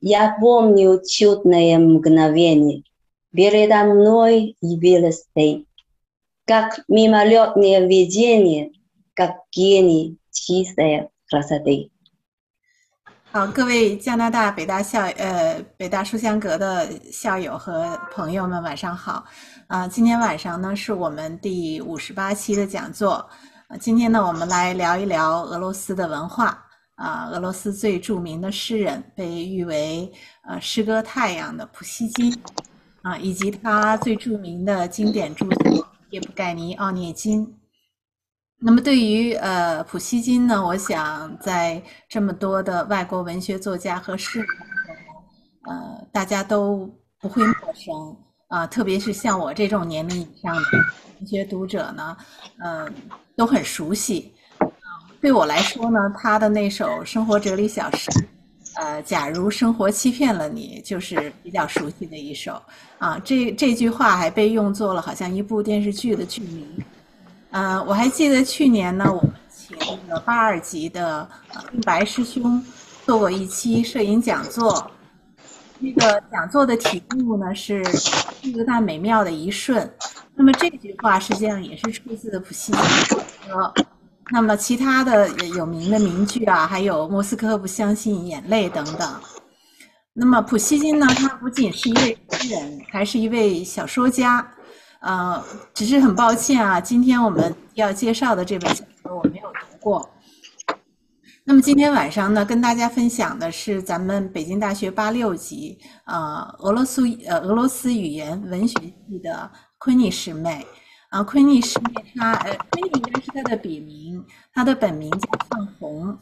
Я помню чудное мгновение передо мной явилась ты, как мимолетное видение, как гений чистой красоты. 好，各位加拿大北大校呃北大书香阁的校友和朋友们，晚上好。啊，今天晚上呢是我们第五十八期的讲座。啊，今天呢我们来聊一聊俄罗斯的文化。 啊，俄罗斯最著名的诗人，被誉为呃诗歌太阳的普希金。啊，以及他最著名的经典著作《叶夫盖尼奥涅金》。那么，对于呃普希金呢，我想在这么多的外国文学作家和诗人，呃，大家都不会陌生啊。特别是像我这种年龄以上的文学读者呢，嗯，都很熟悉。对我来说呢，他的那首生活哲理小诗，呃，假如生活欺骗了你，就是比较熟悉的一首啊。这这句话还被用作了好像一部电视剧的剧名。嗯，我还记得去年呢，我们请那个八二级的冰白师兄做过一期摄影讲座。那个讲座的题目呢是“一个大美妙的一瞬”。那么这句话实际上也是出自普希金的歌。那么其他的有名的名句啊，还有“莫斯科不相信眼泪”等等。那么普希金呢，他不仅是一位诗人，还是一位小说家。呃，只是很抱歉啊，今天我们要介绍的这本小说我没有读过。那么今天晚上呢，跟大家分享的是咱们北京大学八六级呃俄罗斯呃俄罗斯语言文学系的昆妮师妹啊，昆妮师妹她呃昆妮应该是她的笔名，她的本名叫范红。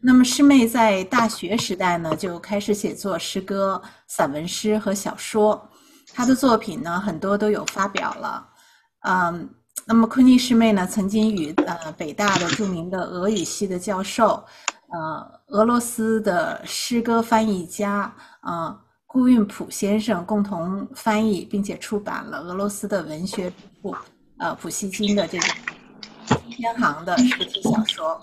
那么师妹在大学时代呢，就开始写作诗歌、散文诗和小说。她的作品呢，很多都有发表了，嗯，那么昆妮师妹呢，曾经与呃北大的著名的俄语系的教授，呃，俄罗斯的诗歌翻译家，呃，顾运普先生共同翻译并且出版了俄罗斯的文学之父，呃，普希金的这个天行的实体小说。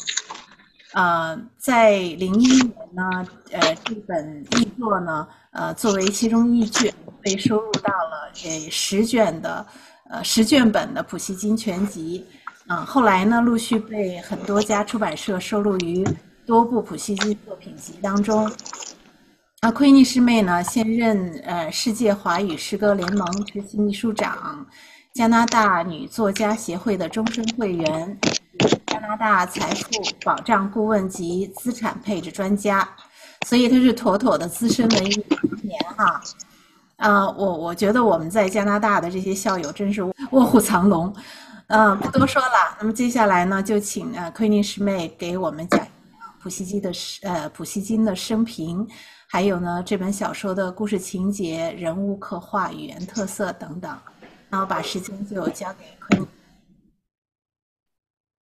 呃，在零一年呢，呃，这本译作呢，呃，作为其中一卷，被收入到了这十卷的，呃，十卷本的普希金全集。嗯，后来呢，陆续被很多家出版社收录于多部普希金作品集当中。啊，奎尼师妹呢，现任呃世界华语诗歌联盟执行秘书长，加拿大女作家协会的终身会员。加拿大财富保障顾问及资产配置专家，所以他是妥妥的资深文艺青年哈。呃，我我觉得我们在加拿大的这些校友真是卧虎藏龙。嗯，不多说了，那么接下来呢，就请呃奎尼师妹给我们讲普希金的呃普希金的生平，还有呢这本小说的故事情节、人物刻画、语言特色等等。那我把时间就交给奎尼。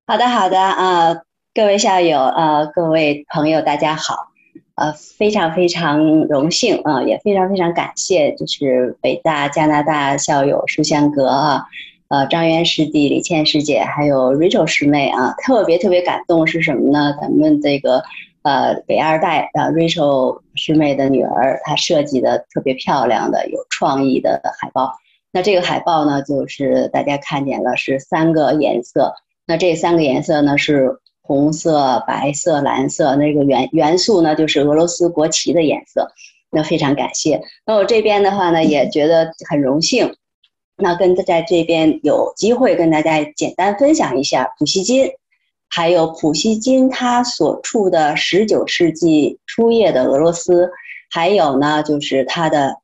好的，好的，呃，各位校友，呃，各位朋友，大家好，呃，非常非常荣幸啊，也非常非常感谢，就是北大加拿大校友书香阁啊，呃，张元师弟、李倩师姐，还有 Rachel 师妹啊，特别特别感动是什么呢？咱们这个呃北二代啊，Rachel 师妹的女儿，她设计的特别漂亮的、有创意的海报。那这个海报呢，就是大家看见了，是三个颜色。那这三个颜色呢是红色、白色、蓝色，那个元元素呢就是俄罗斯国旗的颜色。那非常感谢。那我这边的话呢也觉得很荣幸，那跟在这边有机会跟大家简单分享一下普希金，还有普希金他所处的十九世纪初叶的俄罗斯，还有呢就是他的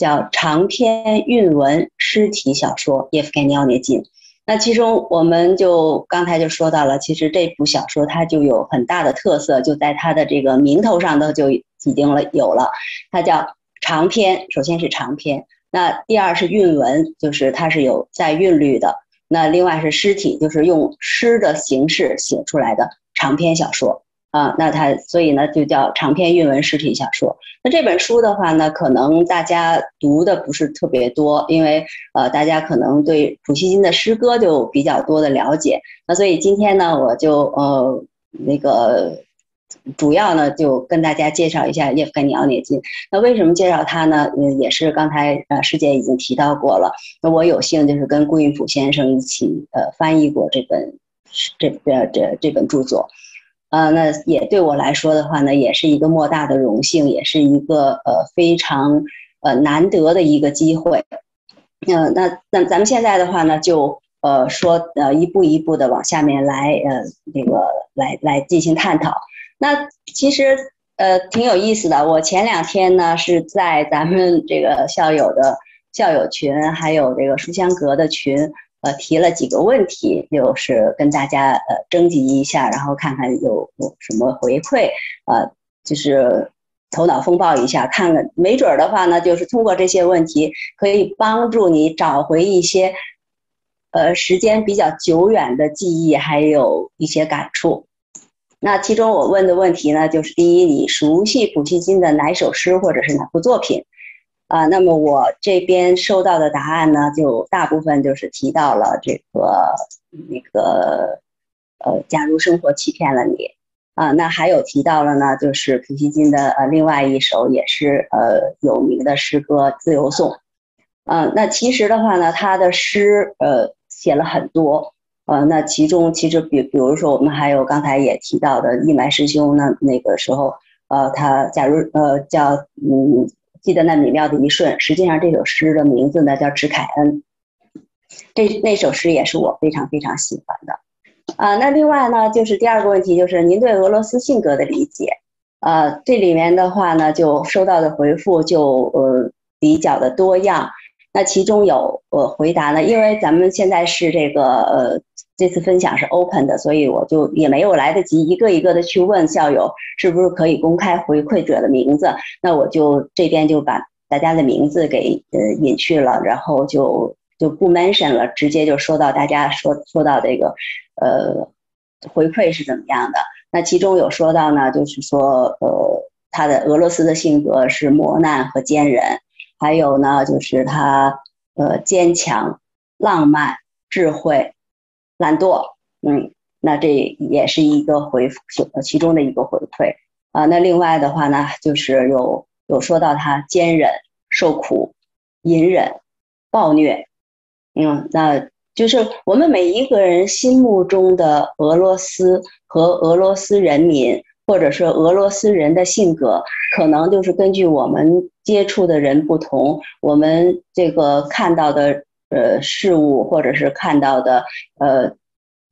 叫长篇韵文诗体小说《叶夫盖尼奥涅金》。那其中，我们就刚才就说到了，其实这部小说它就有很大的特色，就在它的这个名头上都就已经了有了，它叫长篇。首先是长篇，那第二是韵文，就是它是有在韵律的。那另外是诗体，就是用诗的形式写出来的长篇小说。啊，那它所以呢就叫长篇韵文实体小说。那这本书的话呢，可能大家读的不是特别多，因为呃，大家可能对普希金的诗歌就比较多的了解。那所以今天呢，我就呃那个主要呢就跟大家介绍一下叶夫根尼奥涅金。那为什么介绍他呢？嗯，也是刚才呃师姐已经提到过了。那我有幸就是跟顾云甫先生一起呃翻译过这本这这这这本著作。呃，那也对我来说的话呢，也是一个莫大的荣幸，也是一个呃非常呃难得的一个机会。嗯，那那咱们现在的话呢，就呃说呃一步一步的往下面来呃那个来来进行探讨。那其实呃挺有意思的。我前两天呢是在咱们这个校友的校友群，还有这个书香阁的群。呃，提了几个问题，就是跟大家呃征集一下，然后看看有有什么回馈，呃，就是头脑风暴一下，看看没准儿的话呢，就是通过这些问题，可以帮助你找回一些呃时间比较久远的记忆，还有一些感触。那其中我问的问题呢，就是第一，你熟悉普希金的哪首诗或者是哪部作品？啊，那么我这边收到的答案呢，就大部分就是提到了这个那个呃，假如生活欺骗了你啊，那还有提到了呢，就是普希金的呃另外一首也是呃有名的诗歌《自由颂》。嗯，那其实的话呢，他的诗呃写了很多，呃，那其中其实比比如说我们还有刚才也提到的义埋师兄呢，那个时候呃他假如呃叫嗯。记得那美妙的一瞬，实际上这首诗的名字呢叫《致凯恩》，这那首诗也是我非常非常喜欢的。啊，那另外呢，就是第二个问题，就是您对俄罗斯性格的理解。呃，这里面的话呢，就收到的回复就呃比较的多样。那其中有呃回答呢，因为咱们现在是这个呃。这次分享是 open 的，所以我就也没有来得及一个一个的去问校友是不是可以公开回馈者的名字。那我就这边就把大家的名字给呃隐去了，然后就就不 mention 了，直接就说到大家说说到这个呃回馈是怎么样的。那其中有说到呢，就是说呃他的俄罗斯的性格是磨难和坚忍，还有呢就是他呃坚强、浪漫、智慧。懒惰，嗯，那这也是一个回复，其中的一个回馈啊。那另外的话呢，就是有有说到他坚忍、受苦、隐忍、暴虐，嗯，那就是我们每一个人心目中的俄罗斯和俄罗斯人民，或者是俄罗斯人的性格，可能就是根据我们接触的人不同，我们这个看到的。呃，事物或者是看到的，呃，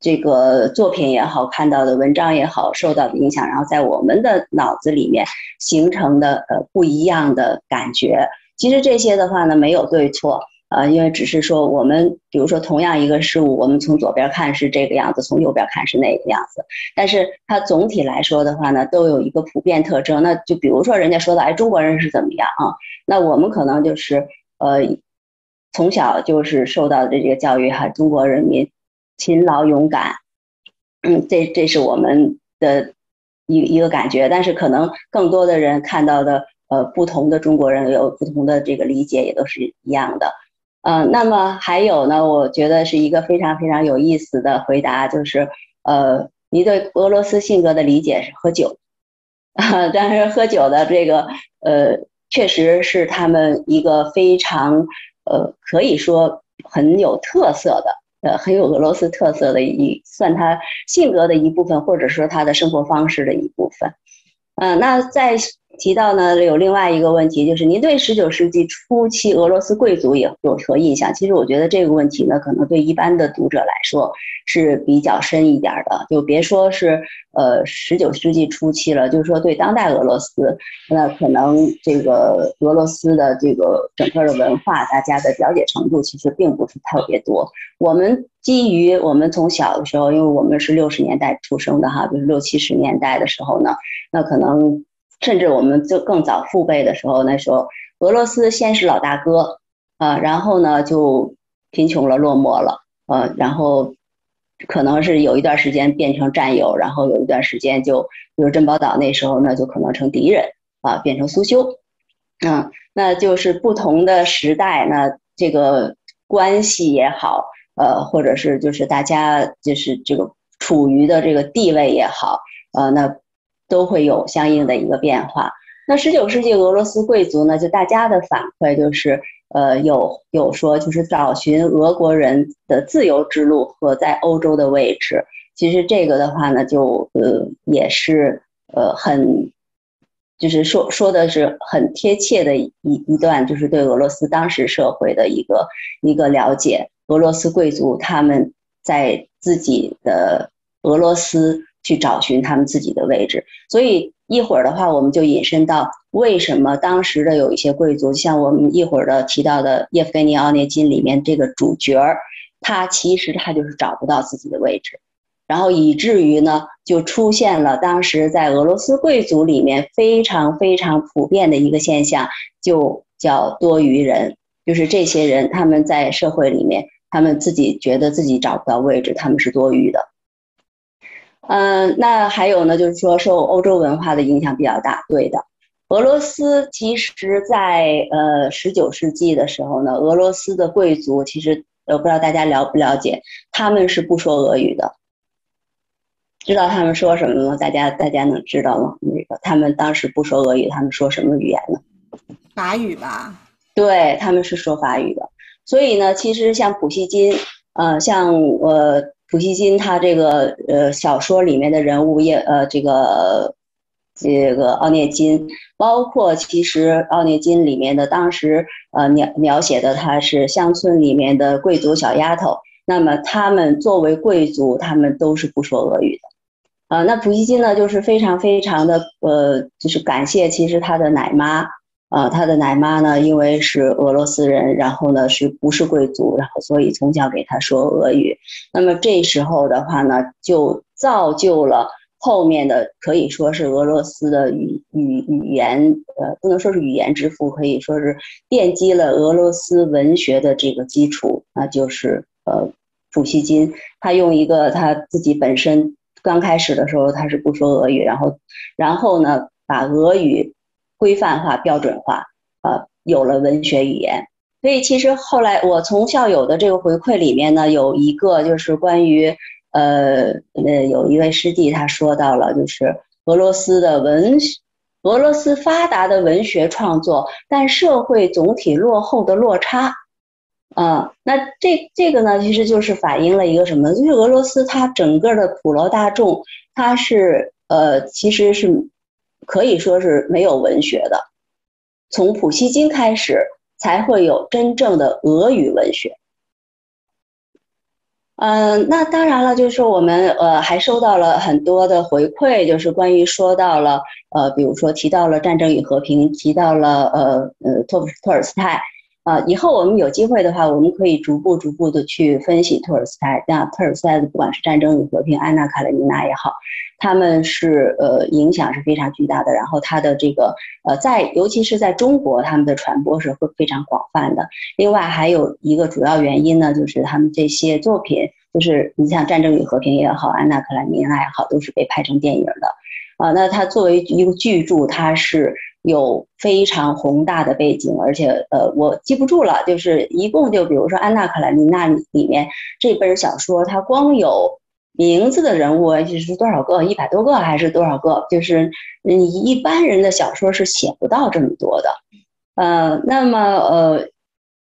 这个作品也好，看到的文章也好，受到的影响，然后在我们的脑子里面形成的呃不一样的感觉。其实这些的话呢，没有对错，呃，因为只是说我们，比如说同样一个事物，我们从左边看是这个样子，从右边看是那个样子，但是它总体来说的话呢，都有一个普遍特征。那就比如说人家说的，哎，中国人是怎么样啊？那我们可能就是呃。从小就是受到的这个教育哈，中国人民勤劳勇敢，嗯，这这是我们的一一个感觉。但是可能更多的人看到的，呃，不同的中国人有不同的这个理解，也都是一样的。嗯，那么还有呢，我觉得是一个非常非常有意思的回答，就是呃，你对俄罗斯性格的理解是喝酒，但是喝酒的这个呃，确实是他们一个非常。呃，可以说很有特色的，呃，很有俄罗斯特色的一算他性格的一部分，或者说他的生活方式的一部分。嗯，那在。提到呢，有另外一个问题，就是您对十九世纪初期俄罗斯贵族有有何印象？其实我觉得这个问题呢，可能对一般的读者来说是比较深一点的。就别说是呃十九世纪初期了，就是说对当代俄罗斯，那可能这个俄罗斯的这个整个的文化，大家的了解程度其实并不是特别多。我们基于我们从小的时候，因为我们是六十年代出生的哈，就是六七十年代的时候呢，那可能。甚至我们就更早父辈的时候，那时候俄罗斯先是老大哥，啊，然后呢就贫穷了、落寞了，呃，然后可能是有一段时间变成战友，然后有一段时间就，比如珍宝岛那时候呢就可能成敌人，啊，变成苏修，嗯，那就是不同的时代，那这个关系也好，呃，或者是就是大家就是这个处于的这个地位也好，呃，那。都会有相应的一个变化。那十九世纪俄罗斯贵族呢，就大家的反馈就是，呃，有有说就是找寻俄国人的自由之路和在欧洲的位置。其实这个的话呢，就呃也是呃很，就是说说的是很贴切的一一段，就是对俄罗斯当时社会的一个一个了解。俄罗斯贵族他们在自己的俄罗斯去找寻他们自己的位置，所以。一会儿的话，我们就引申到为什么当时的有一些贵族，像我们一会儿的提到的叶夫根尼奥涅金里面这个主角儿，他其实他就是找不到自己的位置，然后以至于呢，就出现了当时在俄罗斯贵族里面非常非常普遍的一个现象，就叫多余人，就是这些人他们在社会里面，他们自己觉得自己找不到位置，他们是多余的。嗯，那还有呢，就是说受欧洲文化的影响比较大。对的，俄罗斯其实，在呃十九世纪的时候呢，俄罗斯的贵族其实我不知道大家了不了解，他们是不说俄语的。知道他们说什么吗？大家大家能知道吗？那个他们当时不说俄语，他们说什么语言呢？法语吧。对，他们是说法语的。所以呢，其实像普希金，呃，像呃。普希金他这个呃小说里面的人物也呃这个这个奥涅金，包括其实奥涅金里面的当时呃描描写的他是乡村里面的贵族小丫头，那么他们作为贵族，他们都是不说俄语的，呃，那普希金呢就是非常非常的呃就是感谢其实他的奶妈。啊，他的奶妈呢，因为是俄罗斯人，然后呢是不是贵族，然后所以从小给他说俄语。那么这时候的话呢，就造就了后面的可以说是俄罗斯的语语语言，呃，不能说是语言之父，可以说是奠基了俄罗斯文学的这个基础，那就是呃普希金。他用一个他自己本身刚开始的时候他是不说俄语，然后然后呢把俄语。规范化、标准化，呃，有了文学语言。所以其实后来我从校友的这个回馈里面呢，有一个就是关于，呃，呃，有一位师弟他说到了，就是俄罗斯的文，俄罗斯发达的文学创作，但社会总体落后的落差。啊，那这这个呢，其实就是反映了一个什么？就是俄罗斯它整个的普罗大众，它是呃，其实是。可以说是没有文学的，从普希金开始才会有真正的俄语文学。嗯，那当然了，就是我们呃还收到了很多的回馈，就是关于说到了呃，比如说提到了《战争与和平》，提到了呃呃托托尔斯泰。啊，以后我们有机会的话，我们可以逐步逐步的去分析托尔斯泰。那托尔斯泰的不管是《战争与和平》、《安娜·卡列尼娜》也好，他们是呃影响是非常巨大的。然后他的这个呃在尤其是在中国，他们的传播是会非常广泛的。另外还有一个主要原因呢，就是他们这些作品，就是你像《战争与和平》也好，《安娜·卡列尼娜》也好，都是被拍成电影的。啊，那它作为一个巨著，它是。有非常宏大的背景，而且呃，我记不住了，就是一共就比如说《安娜·卡列尼娜》里面这本小说，它光有名字的人物就是多少个，一百多个还是多少个？就是你一般人的小说是写不到这么多的。呃，那么呃，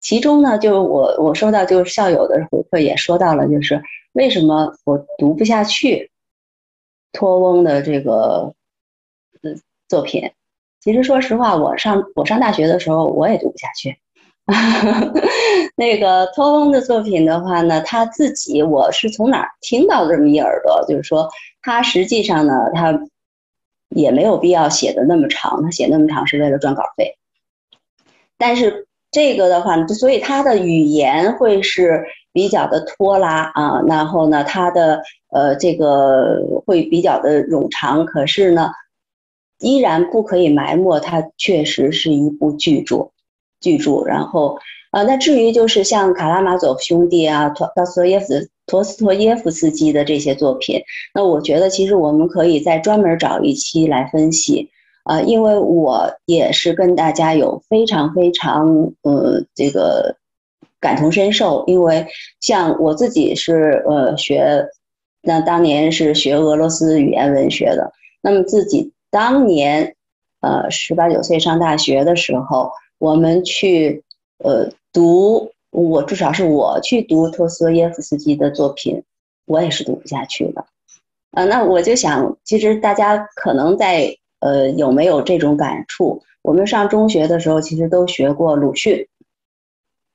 其中呢，就我我收到就是校友的回馈也说到了，就是为什么我读不下去托翁的这个呃作品。其实，说实话，我上我上大学的时候，我也读不下去。那个托翁的作品的话呢，他自己我是从哪儿听到这么一耳朵，就是说他实际上呢，他也没有必要写的那么长，他写那么长是为了赚稿费。但是这个的话，所以他的语言会是比较的拖拉啊，然后呢，他的呃这个会比较的冗长，可是呢。依然不可以埋没，它确实是一部巨著，巨著。然后，呃，那至于就是像卡拉马佐夫兄弟啊，托托斯托耶夫托斯托耶夫斯基的这些作品，那我觉得其实我们可以再专门找一期来分析，啊，因为我也是跟大家有非常非常呃这个感同身受，因为像我自己是呃学，那当年是学俄罗斯语言文学的。那么自己当年，呃，十八九岁上大学的时候，我们去呃读，我至少是我去读托斯托耶夫斯基的作品，我也是读不下去的。啊，那我就想，其实大家可能在呃有没有这种感触？我们上中学的时候，其实都学过鲁迅。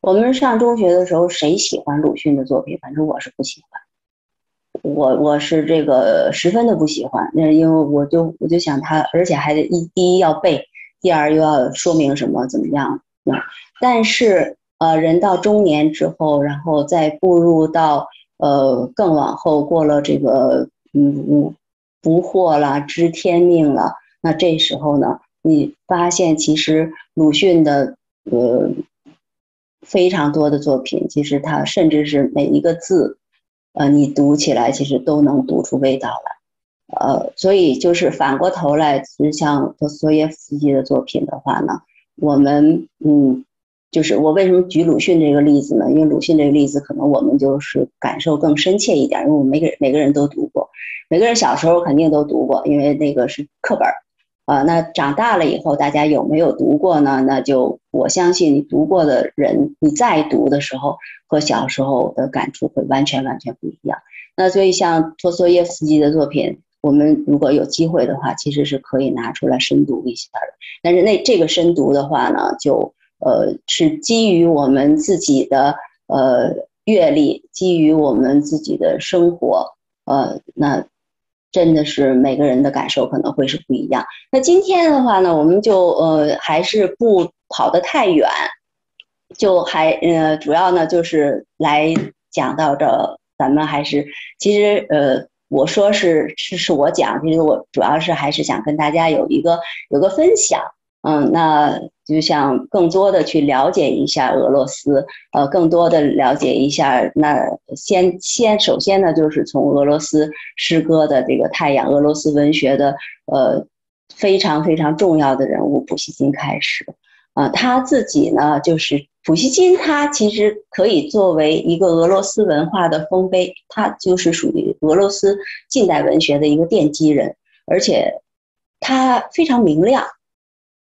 我们上中学的时候，谁喜欢鲁迅的作品？反正我是不喜欢。我我是这个十分的不喜欢，那因为我就我就想他，而且还得一第一要背，第二又要说明什么怎么样？那但是呃，人到中年之后，然后再步入到呃更往后，过了这个嗯嗯不惑了，知天命了，那这时候呢，你发现其实鲁迅的呃非常多的作品，其实他甚至是每一个字。呃，你读起来其实都能读出味道来，呃，所以就是反过头来，其实像托斯托耶夫斯基的作品的话呢，我们嗯，就是我为什么举鲁迅这个例子呢？因为鲁迅这个例子可能我们就是感受更深切一点，因为我们每个每个人都读过，每个人小时候肯定都读过，因为那个是课本儿呃。那长大了以后，大家有没有读过呢？那就我相信你读过的人，你再读的时候和小时候的感触会完全完全不一样。那所以像托斯耶夫斯基的作品，我们如果有机会的话，其实是可以拿出来深读一下的。但是那这个深读的话呢，就呃是基于我们自己的呃阅历，基于我们自己的生活，呃那。真的是每个人的感受可能会是不一样。那今天的话呢，我们就呃还是不跑得太远，就还呃主要呢就是来讲到这，咱们还是其实呃我说是是是我讲，其实我主要是还是想跟大家有一个有个分享。嗯，那就想更多的去了解一下俄罗斯，呃，更多的了解一下。那先先首先呢，就是从俄罗斯诗歌的这个太阳，俄罗斯文学的呃非常非常重要的人物普希金开始。啊，他自己呢，就是普希金，他其实可以作为一个俄罗斯文化的丰碑，他就是属于俄罗斯近代文学的一个奠基人，而且他非常明亮。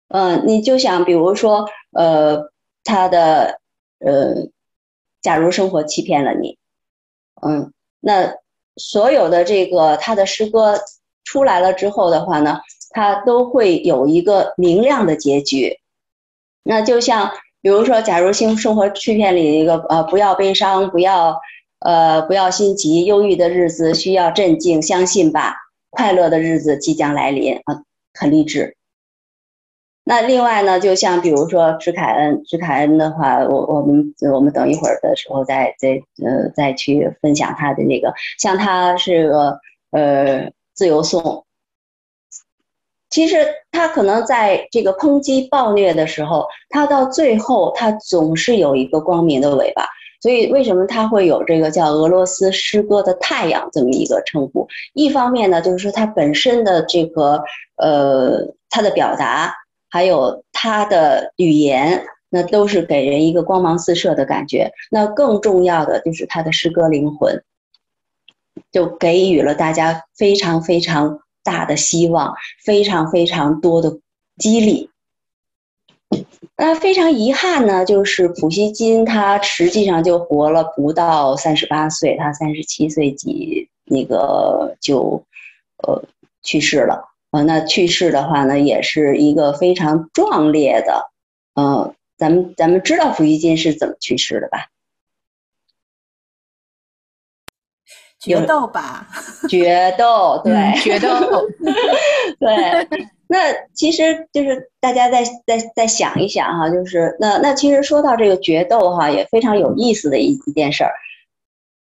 嗯，你就想，比如说，呃，他的，呃，假如生活欺骗了你，嗯，那所有的这个他的诗歌出来了之后的话呢，他都会有一个明亮的结局。那就像，比如说，假如生生活欺骗里一个，呃，不要悲伤，不要，呃，不要心急，忧郁的日子需要镇静，相信吧，快乐的日子即将来临啊，很励志。那另外呢，就像比如说史凯恩，史凯恩的话，我我们我们等一会儿的时候再再呃再去分享他的那个，像他是个呃自由颂，其实他可能在这个抨击暴虐的时候，他到最后他总是有一个光明的尾巴，所以为什么他会有这个叫俄罗斯诗歌的太阳这么一个称呼？一方面呢，就是说他本身的这个呃他的表达。还有他的语言，那都是给人一个光芒四射的感觉。那更重要的就是他的诗歌灵魂，就给予了大家非常非常大的希望，非常非常多的激励。那非常遗憾呢，就是普希金他实际上就活了不到三十八岁，他三十七岁几那个就呃去世了。呃，那去世的话呢，也是一个非常壮烈的。呃，咱们咱们知道普希金是怎么去世的吧？决斗吧，决斗，对，决斗，对。那其实就是大家再再再想一想哈，就是那那其实说到这个决斗哈，也非常有意思的一一件事儿。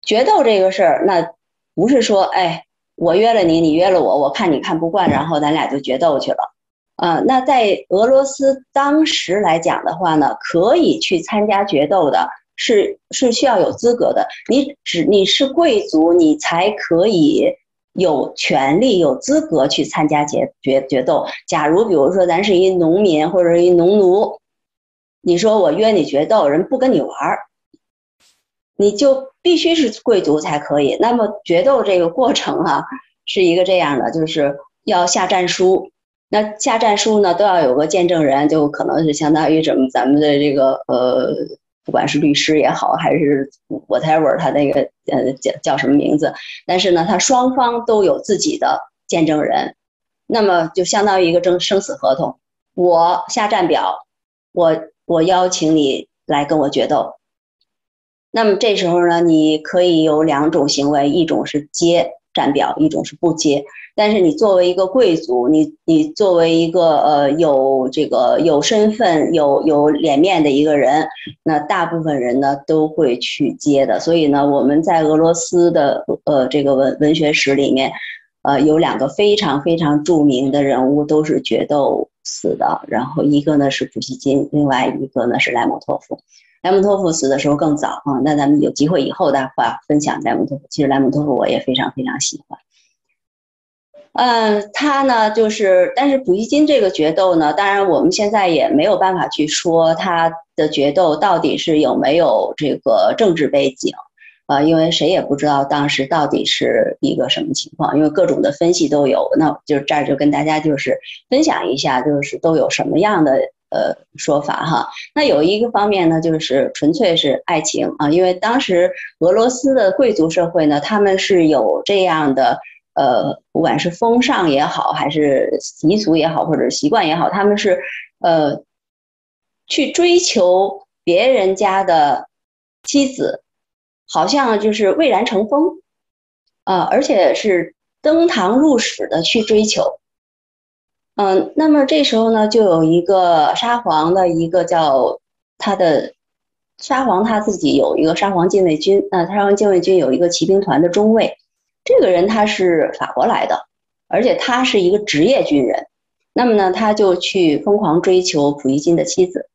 决斗这个事儿，那不是说哎。我约了你，你约了我，我看你看不惯，然后咱俩就决斗去了。啊，那在俄罗斯当时来讲的话呢，可以去参加决斗的，是是需要有资格的。你只你是贵族，你才可以有权利、有资格去参加决决决斗。假如比如说咱是一农民或者一农奴，你说我约你决斗，人不跟你玩儿。你就必须是贵族才可以。那么决斗这个过程哈，是一个这样的，就是要下战书。那下战书呢，都要有个见证人，就可能是相当于什么咱们的这个呃，不管是律师也好，还是 whatever 他那个呃叫叫什么名字，但是呢，他双方都有自己的见证人，那么就相当于一个争生死合同。我下战表，我我邀请你来跟我决斗。那么这时候呢，你可以有两种行为，一种是接战表，一种是不接。但是你作为一个贵族，你你作为一个呃有这个有身份、有有脸面的一个人，那大部分人呢都会去接的。所以呢，我们在俄罗斯的呃这个文文学史里面，呃有两个非常非常著名的人物都是决斗死的。然后一个呢是普希金，另外一个呢是莱蒙托夫。莱蒙托夫死的时候更早啊，那咱们有机会以后的话分享莱蒙托夫。其实莱蒙托夫我也非常非常喜欢。嗯，他呢就是，但是普希金这个决斗呢，当然我们现在也没有办法去说他的决斗到底是有没有这个政治背景，啊，因为谁也不知道当时到底是一个什么情况，因为各种的分析都有。那就这儿就跟大家就是分享一下，就是都有什么样的呃说法哈。那有一个方面呢，就是纯粹是爱情啊，因为当时俄罗斯的贵族社会呢，他们是有这样的。呃，不管是风尚也好，还是习俗也好，或者习惯也好，他们是呃去追求别人家的妻子，好像就是蔚然成风啊，而且是登堂入室的去追求。嗯，那么这时候呢，就有一个沙皇的一个叫他的沙皇他自己有一个沙皇禁卫军，那沙皇禁卫军有一个骑兵团的中尉。这个人他是法国来的，而且他是一个职业军人。那么呢，他就去疯狂追求普希金的妻子。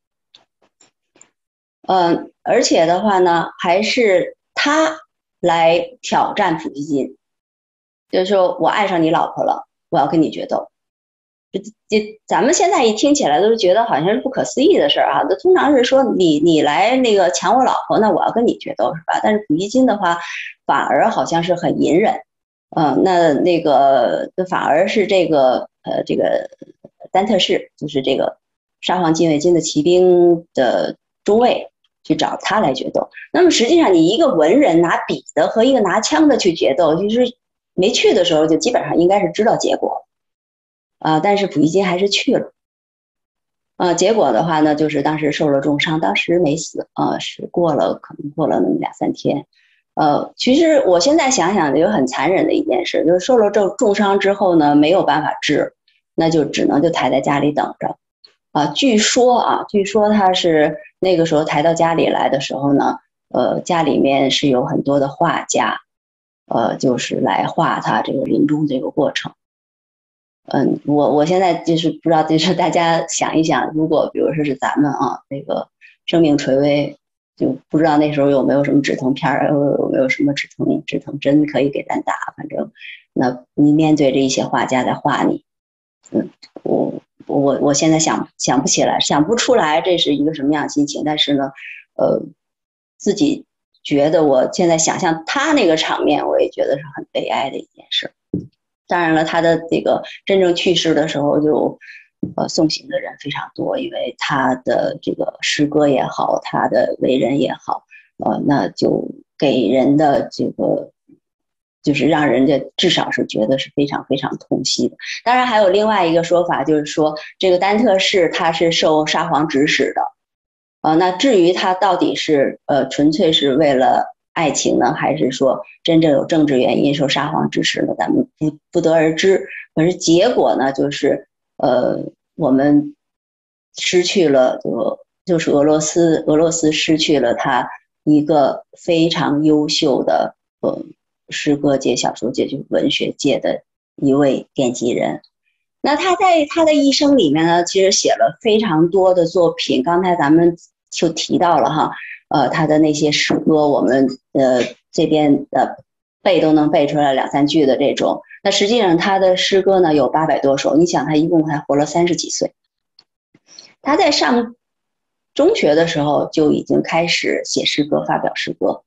嗯，而且的话呢，还是他来挑战普希金，就是说我爱上你老婆了，我要跟你决斗。这这，咱们现在一听起来都是觉得好像是不可思议的事儿啊。那通常是说你你来那个抢我老婆，那我要跟你决斗是吧？但是普希金的话，反而好像是很隐忍，嗯，那那个反而是这个呃这个丹特士，就是这个沙皇禁卫军的骑兵的中尉去找他来决斗。那么实际上，你一个文人拿笔的和一个拿枪的去决斗，其实没去的时候就基本上应该是知道结果。啊，但是普希金还是去了，啊，结果的话呢，就是当时受了重伤，当时没死，啊，是过了可能过了那么两三天，呃，其实我现在想想，有很残忍的一件事，就是受了重重伤之后呢，没有办法治，那就只能就抬在家里等着，啊，据说啊，据说他是那个时候抬到家里来的时候呢，呃，家里面是有很多的画家，呃，就是来画他这个临终这个过程。嗯，我我现在就是不知道，就是大家想一想，如果比如说是咱们啊，那个生命垂危，就不知道那时候有没有什么止疼片儿，有没有什么止疼止疼针可以给咱打。反正，那你面对着一些画家在画你，嗯，我我我现在想想不起来，想不出来这是一个什么样的心情。但是呢，呃，自己觉得我现在想象他那个场面，我也觉得是很悲哀的一件事。当然了，他的这个真正去世的时候，就呃送行的人非常多，因为他的这个诗歌也好，他的为人也好，呃，那就给人的这个就是让人家至少是觉得是非常非常痛惜的。当然，还有另外一个说法，就是说这个丹特士他是受沙皇指使的，呃，那至于他到底是呃纯粹是为了。爱情呢，还是说真正有政治原因受沙皇支持呢？咱们不不得而知。可是结果呢，就是呃，我们失去了，就就是俄罗斯，俄罗斯失去了他一个非常优秀的呃诗歌界、小说界，就文学界的一位奠基人。那他在他的一生里面呢，其实写了非常多的作品。刚才咱们就提到了哈。呃，他的那些诗歌，我们呃这边的背都能背出来两三句的这种。那实际上他的诗歌呢有八百多首，你想他一共才活了三十几岁。他在上中学的时候就已经开始写诗歌、发表诗歌。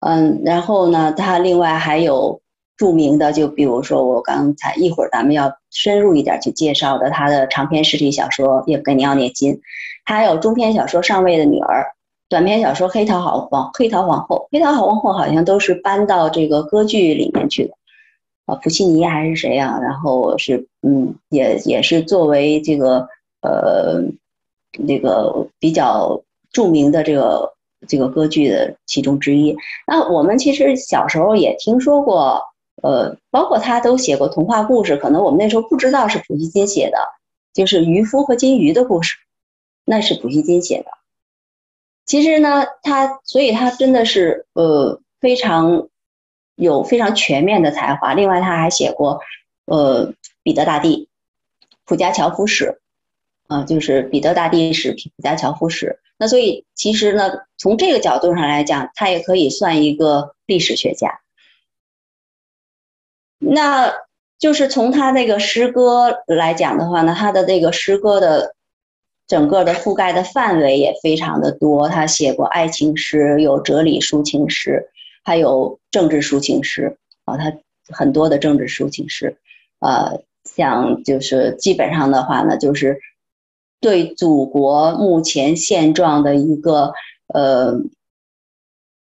嗯，然后呢，他另外还有著名的，就比如说我刚才一会儿咱们要深入一点去介绍的他的长篇实体小说《叶格尼奥涅金》，还有中篇小说《上尉的女儿》，短篇小说《黑桃好王黑桃皇后》，黑桃好皇后好像都是搬到这个歌剧里面去的，啊，普契尼还是谁呀？然后是嗯，也也是作为这个呃那个比较著名的这个这个歌剧的其中之一。那我们其实小时候也听说过。呃，包括他都写过童话故事，可能我们那时候不知道是普希金写的，就是渔夫和金鱼的故事，那是普希金写的。其实呢，他所以他真的是呃非常有非常全面的才华。另外，他还写过呃《彼得大帝》《普加乔夫史》啊，就是《彼得大帝史》《普加乔夫史》。那所以其实呢，从这个角度上来讲，他也可以算一个历史学家。那就是从他那个诗歌来讲的话呢，他的那个诗歌的整个的覆盖的范围也非常的多。他写过爱情诗，有哲理抒情诗，还有政治抒情诗啊。他很多的政治抒情诗，呃，像就是基本上的话呢，就是对祖国目前现状的一个呃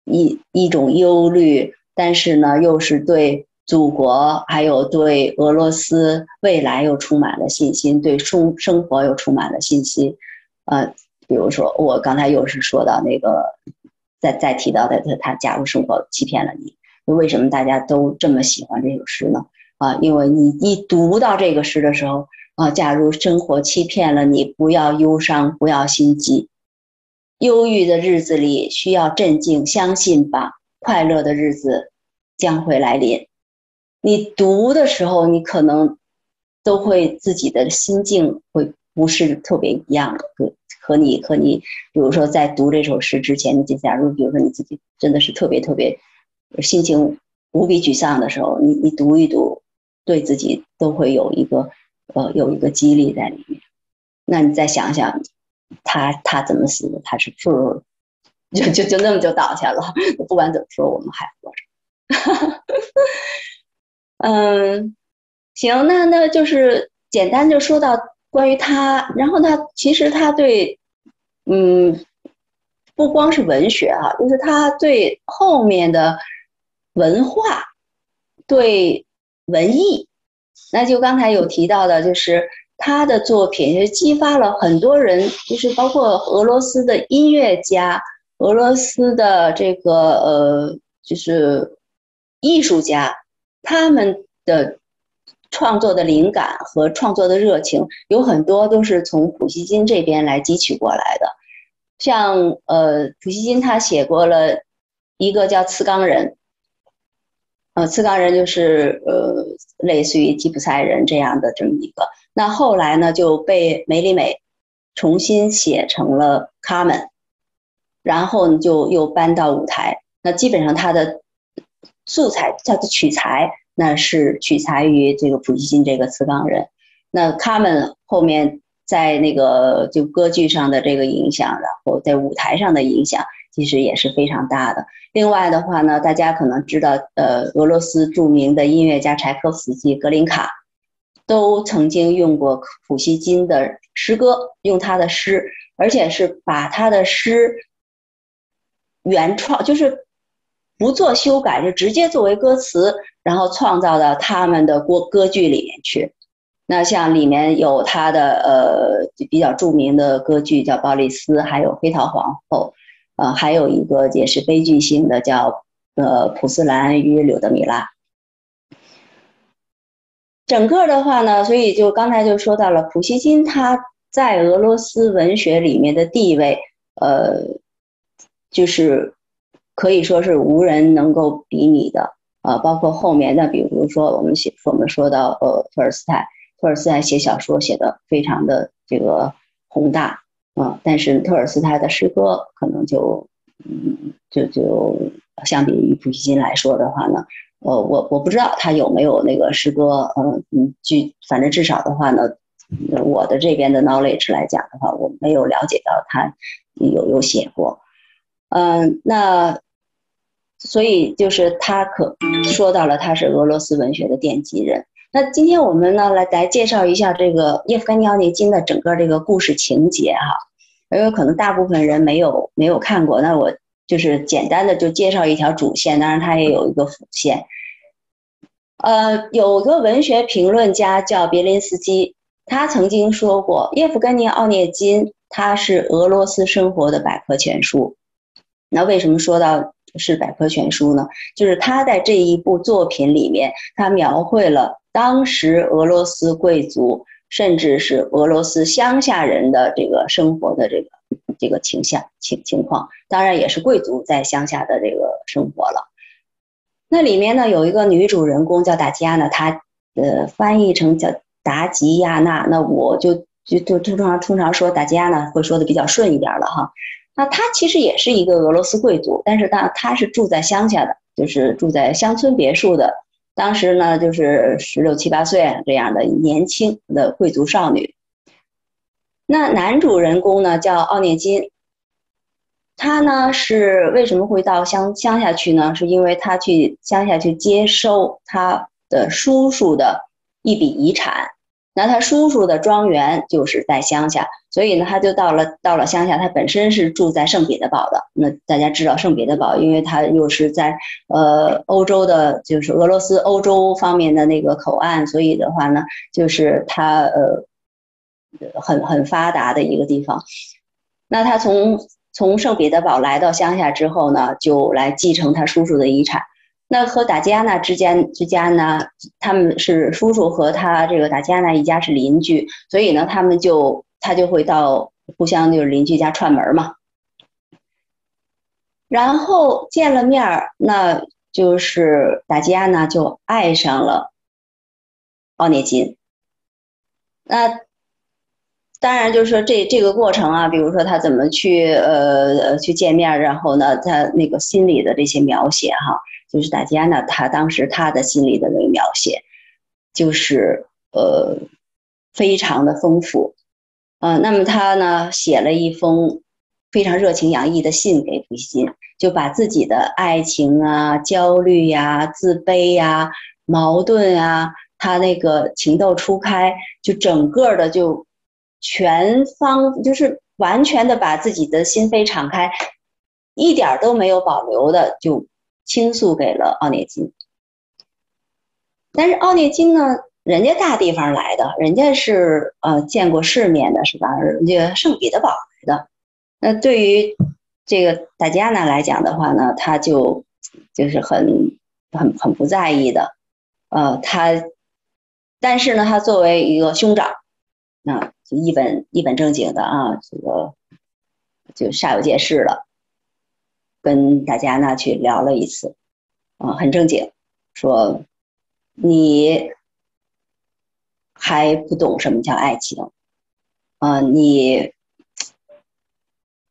一一种忧虑，但是呢，又是对。祖国还有对俄罗斯未来又充满了信心，对生生活又充满了信心。呃，比如说我刚才又是说到那个，再再提到的他他假如生活欺骗了你，为什么大家都这么喜欢这首诗呢？啊，因为你一读到这个诗的时候啊，假如生活欺骗了你，不要忧伤，不要心急，忧郁的日子里需要镇静，相信吧，快乐的日子将会来临。你读的时候，你可能都会自己的心境会不是特别一样的，和和你和你，比如说在读这首诗之前，你假如比如说你自己真的是特别特别心情无比沮丧的时候，你你读一读，对自己都会有一个呃有一个激励在里面。那你再想想，他他怎么死的？他是是不是就就就那么就倒下了？不管怎么说，我们还活着。嗯，行，那那就是简单就说到关于他，然后他其实他对，嗯，不光是文学哈，就是他对后面的文化，对文艺，那就刚才有提到的，就是他的作品是激发了很多人，就是包括俄罗斯的音乐家、俄罗斯的这个呃，就是艺术家。他们的创作的灵感和创作的热情有很多都是从普希金这边来汲取过来的，像呃，普希金他写过了一个叫《次冈人》，呃，《次冈人》就是呃，类似于吉普赛人这样的这么一个。那后来呢，就被梅里美重新写成了《卡门》，然后，就又搬到舞台。那基本上他的。素材叫做取材，那是取材于这个普希金这个词冈人。那他们后面在那个就歌剧上的这个影响，然后在舞台上的影响，其实也是非常大的。另外的话呢，大家可能知道，呃，俄罗斯著名的音乐家柴可夫斯基、格林卡，都曾经用过普希金的诗歌，用他的诗，而且是把他的诗原创，就是。不做修改，就直接作为歌词，然后创造到他们的歌歌剧里面去。那像里面有他的呃比较著名的歌剧叫《鲍里斯》，还有《黑桃皇后》，呃，还有一个也是悲剧性的叫呃《普斯兰与柳德米拉》。整个的话呢，所以就刚才就说到了普希金他在俄罗斯文学里面的地位，呃，就是。可以说是无人能够比拟的啊！包括后面的，比如说我们写，我们说到呃，托尔斯泰，托尔斯泰写小说写的非常的这个宏大啊，但是托尔斯泰的诗歌可能就嗯，就就相比于普希金来说的话呢，呃，我我不知道他有没有那个诗歌，嗯嗯，据反正至少的话呢，我的这边的 knowledge 来讲的话，我没有了解到他有有写过，嗯，那。所以就是他可说到了他是俄罗斯文学的奠基人。那今天我们呢来来介绍一下这个叶夫根尼奥涅金的整个这个故事情节哈，因为可能大部分人没有没有看过，那我就是简单的就介绍一条主线，当然它也有一个辅线。呃，有个文学评论家叫别林斯基，他曾经说过，叶夫根尼奥涅金他是俄罗斯生活的百科全书。那为什么说到是百科全书呢？就是他在这一部作品里面，他描绘了当时俄罗斯贵族，甚至是俄罗斯乡下人的这个生活的这个这个倾向情情况，当然也是贵族在乡下的这个生活了。那里面呢有一个女主人公叫达吉亚娜，她呃翻译成叫达吉亚娜，那我就就就通常通常说达吉亚娜会说的比较顺一点了哈。那她其实也是一个俄罗斯贵族，但是她她是住在乡下的，就是住在乡村别墅的。当时呢就是十六七八岁这样的年轻的贵族少女。那男主人公呢叫奥涅金。他呢是为什么会到乡乡下去呢？是因为他去乡下去接收他的叔叔的一笔遗产。那他叔叔的庄园就是在乡下，所以呢他就到了到了乡下。他本身是住在圣彼得堡的。那大家知道圣彼得堡，因为他又是在呃欧洲的，就是俄罗斯欧洲方面的那个口岸，所以的话呢，就是他呃很很发达的一个地方。那他从从圣彼得堡来到乡下之后呢，就来继承他叔叔的遗产。那和达吉亚娜之间之间呢，他们是叔叔和他这个达吉亚娜一家是邻居，所以呢，他们就他就会到互相就是邻居家串门嘛。然后见了面儿，那就是达吉亚娜就爱上了奥涅金。那。当然，就是说这这个过程啊，比如说他怎么去呃去见面，然后呢，他那个心理的这些描写哈，就是达吉亚呢，他当时他的心理的那个描写，就是呃非常的丰富，呃，那么他呢写了一封非常热情洋溢的信给普希金，就把自己的爱情啊、焦虑呀、自卑呀、矛盾啊，他那个情窦初开，就整个的就。全方就是完全的把自己的心扉敞开，一点都没有保留的就倾诉给了奥涅金。但是奥涅金呢，人家大地方来的，人家是呃见过世面的，是吧？人家圣彼得堡来的。那对于这个大家呢来讲的话呢，他就就是很很很不在意的。呃，他但是呢，他作为一个兄长，那。就一本一本正经的啊，这个就煞有介事了，跟大家呢去聊了一次，啊，很正经，说你还不懂什么叫爱情，啊，你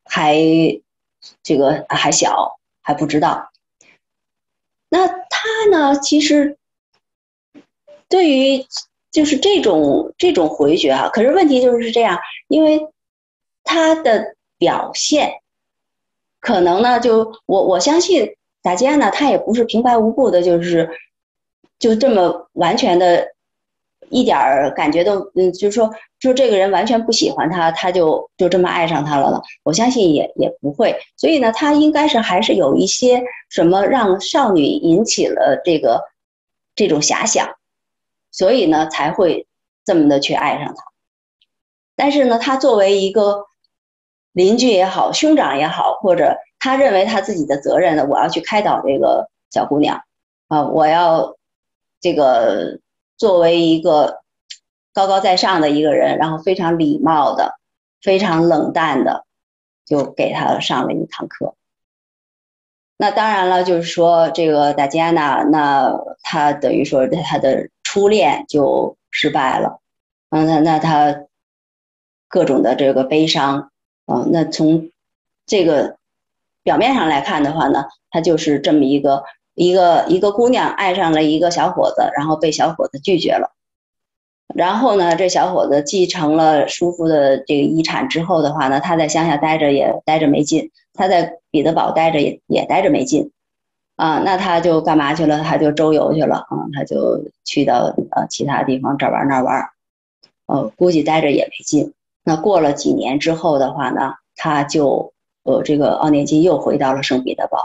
还这个还小，还不知道。那他呢，其实对于。就是这种这种回绝啊，可是问题就是这样，因为他的表现可能呢，就我我相信大家呢，他也不是平白无故的，就是就这么完全的，一点儿感觉都嗯，就是说，就这个人完全不喜欢他，他就就这么爱上他了呢？我相信也也不会，所以呢，他应该是还是有一些什么让少女引起了这个这种遐想。所以呢，才会这么的去爱上他。但是呢，他作为一个邻居也好，兄长也好，或者他认为他自己的责任呢，我要去开导这个小姑娘啊，我要这个作为一个高高在上的一个人，然后非常礼貌的、非常冷淡的，就给他上了一堂课。那当然了，就是说这个达吉安娜，那他等于说他的。初恋就失败了，嗯，那那他各种的这个悲伤，嗯，那从这个表面上来看的话呢，他就是这么一个一个一个姑娘爱上了一个小伙子，然后被小伙子拒绝了，然后呢，这小伙子继承了叔父的这个遗产之后的话呢，他在乡下待着也待着没劲，他在彼得堡待着也也待着没劲，啊，那他就干嘛去了？他就周游去了啊，他就去到呃其他地方这玩那玩，呃，估计待着也没劲。那过了几年之后的话呢，他就呃这个奥涅金又回到了圣彼得堡。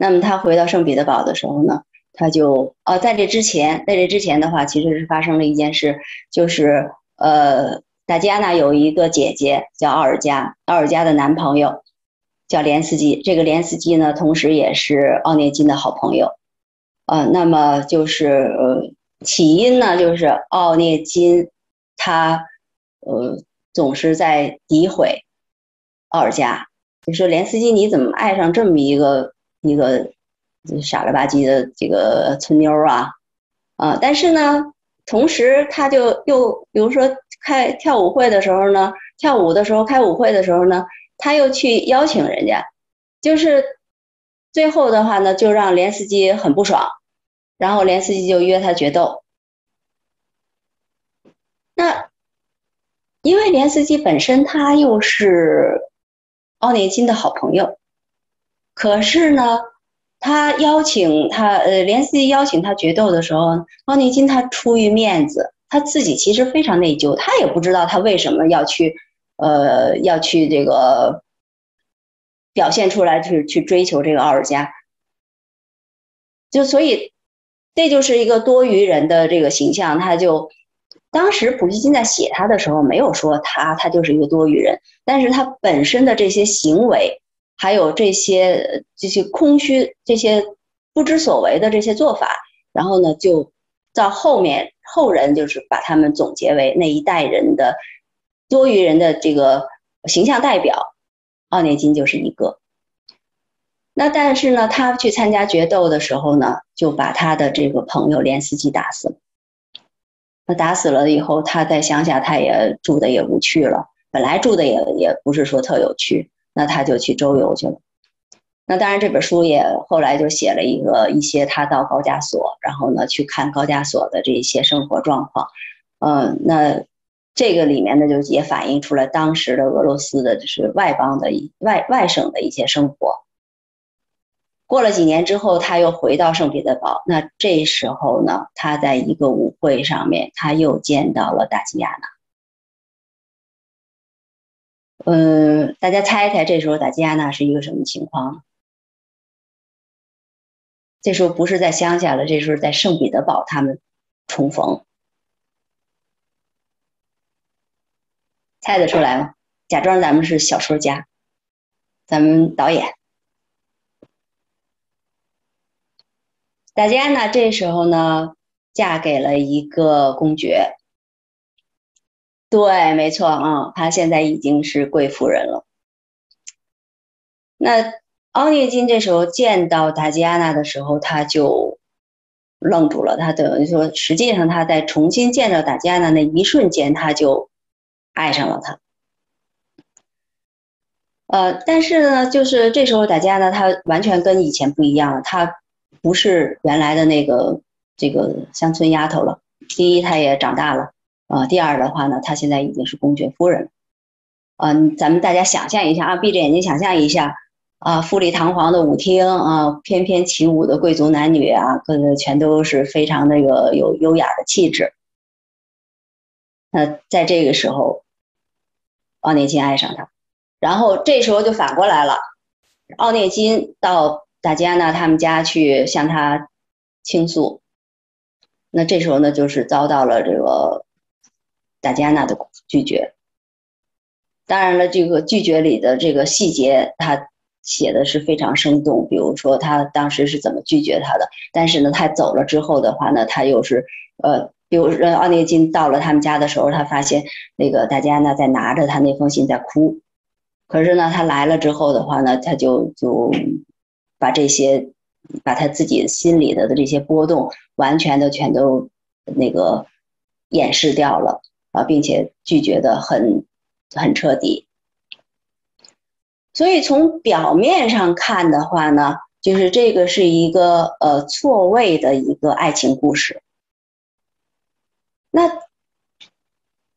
那么他回到圣彼得堡的时候呢，他就呃在这之前，在这之前的话，其实是发生了一件事，就是呃达吉安娜有一个姐姐叫奥尔加，奥尔加的男朋友。叫连斯基，这个连斯基呢，同时也是奥涅金的好朋友，呃，那么就是呃，起因呢，就是奥涅金他呃总是在诋毁奥尔加，就说连斯基你怎么爱上这么一个一个傻了吧唧的这个村妞啊啊！但是呢，同时他就又比如说开跳舞会的时候呢，跳舞的时候开舞会的时候呢。他又去邀请人家，就是最后的话呢，就让连斯基很不爽，然后连斯基就约他决斗。那因为连斯基本身他又是奥涅金的好朋友，可是呢，他邀请他呃连斯基邀请他决斗的时候，奥涅金他出于面子，他自己其实非常内疚，他也不知道他为什么要去。呃，要去这个表现出来，去去追求这个奥尔加，就所以这就是一个多余人的这个形象。他就当时普希金在写他的时候，没有说他他就是一个多余人，但是他本身的这些行为，还有这些这些空虚、这些不知所为的这些做法，然后呢，就到后面后人就是把他们总结为那一代人的。多余人的这个形象代表，奥涅金就是一个。那但是呢，他去参加决斗的时候呢，就把他的这个朋友连斯基打死了。那打死了以后，他在乡下他也住的也无趣了，本来住的也也不是说特有趣，那他就去周游去了。那当然，这本书也后来就写了一个一些他到高加索，然后呢去看高加索的这一些生活状况。嗯，那。这个里面呢，就也反映出了当时的俄罗斯的，就是外邦的外外省的一些生活。过了几年之后，他又回到圣彼得堡。那这时候呢，他在一个舞会上面，他又见到了达吉亚娜。嗯，大家猜一猜，这时候达吉亚娜是一个什么情况？这时候不是在乡下了，这时候在圣彼得堡，他们重逢。猜得出来吗？假装咱们是小说家，咱们导演。大家呢，这时候呢，嫁给了一个公爵。对，没错啊，她现在已经是贵夫人了。那奥涅金这时候见到达吉亚娜的时候，他就愣住了。他等于说，实际上他在重新见到达吉亚娜那一瞬间，他就。爱上了他，呃，但是呢，就是这时候大家呢，她完全跟以前不一样了，她不是原来的那个这个乡村丫头了。第一，她也长大了，呃，第二的话呢，她现在已经是公爵夫人了。嗯，咱们大家想象一下啊，闭着眼睛想象一下啊，富丽堂皇的舞厅啊，翩翩起舞的贵族男女啊，各个全都是非常那个有优雅的气质。那在这个时候，奥涅金爱上他，然后这时候就反过来了，奥涅金到达吉亚娜他们家去向他倾诉，那这时候呢，就是遭到了这个达吉亚娜的拒绝。当然了，这个拒绝里的这个细节，他写的是非常生动，比如说他当时是怎么拒绝他的，但是呢，他走了之后的话呢，他又是呃。比如，奥涅金到了他们家的时候，他发现那个大家呢在拿着他那封信在哭。可是呢，他来了之后的话呢，他就就把这些，把他自己心里的的这些波动，完全的全都那个掩饰掉了啊，并且拒绝的很很彻底。所以从表面上看的话呢，就是这个是一个呃错位的一个爱情故事。那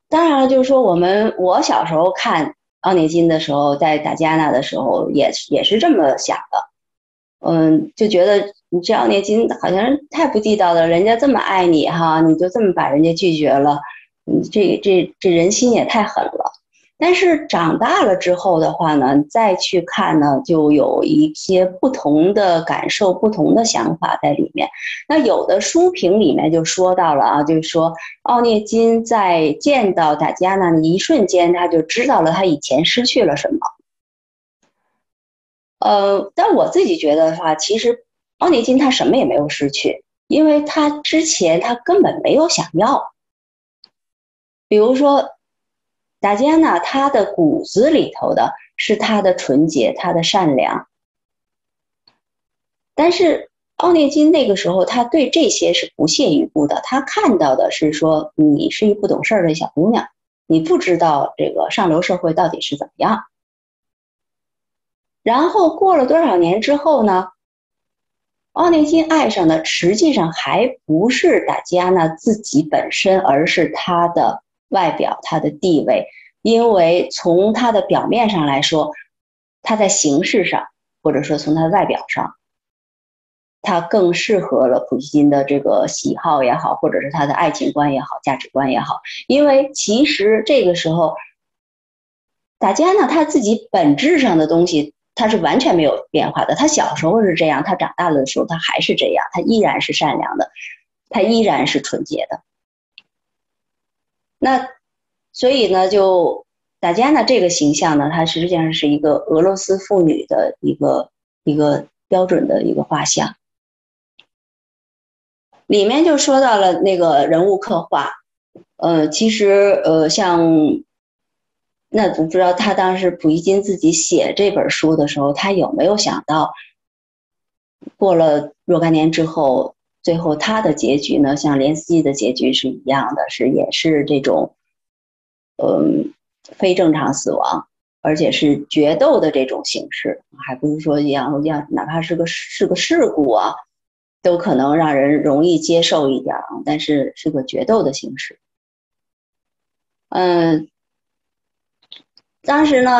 当然了，就是说，我们我小时候看奥涅金的时候，在打吉亚娜的时候，也也是这么想的。嗯，就觉得你这奥涅金好像太不地道了，人家这么爱你哈，你就这么把人家拒绝了，你这这这人心也太狠了。但是长大了之后的话呢，再去看呢，就有一些不同的感受、不同的想法在里面。那有的书评里面就说到了啊，就是说奥涅金在见到达吉亚娜的一瞬间，他就知道了他以前失去了什么。呃，但我自己觉得的话，其实奥涅金他什么也没有失去，因为他之前他根本没有想要，比如说。达吉安娜，她的骨子里头的是她的纯洁，她的善良。但是奥涅金那个时候，他对这些是不屑一顾的。他看到的是说，你是一不懂事儿的小姑娘，你不知道这个上流社会到底是怎么样。然后过了多少年之后呢？奥涅金爱上的实际上还不是达吉安娜自己本身，而是她的。外表，他的地位，因为从他的表面上来说，他在形式上，或者说从他的外表上，他更适合了普希金的这个喜好也好，或者是他的爱情观也好，价值观也好。因为其实这个时候，大家呢，他自己本质上的东西，他是完全没有变化的。他小时候是这样，他长大了的时候，他还是这样，他依然是善良的，他依然是纯洁的。那，所以呢，就大家呢这个形象呢，它实际上是一个俄罗斯妇女的一个一个标准的一个画像。里面就说到了那个人物刻画，呃，其实呃，像那我不知道他当时普希金自己写这本书的时候，他有没有想到，过了若干年之后。最后，他的结局呢，像连斯基的结局是一样的，是也是这种，嗯，非正常死亡，而且是决斗的这种形式，还不是说要要哪怕是个是个事故啊，都可能让人容易接受一点啊，但是是个决斗的形式。嗯，当时呢，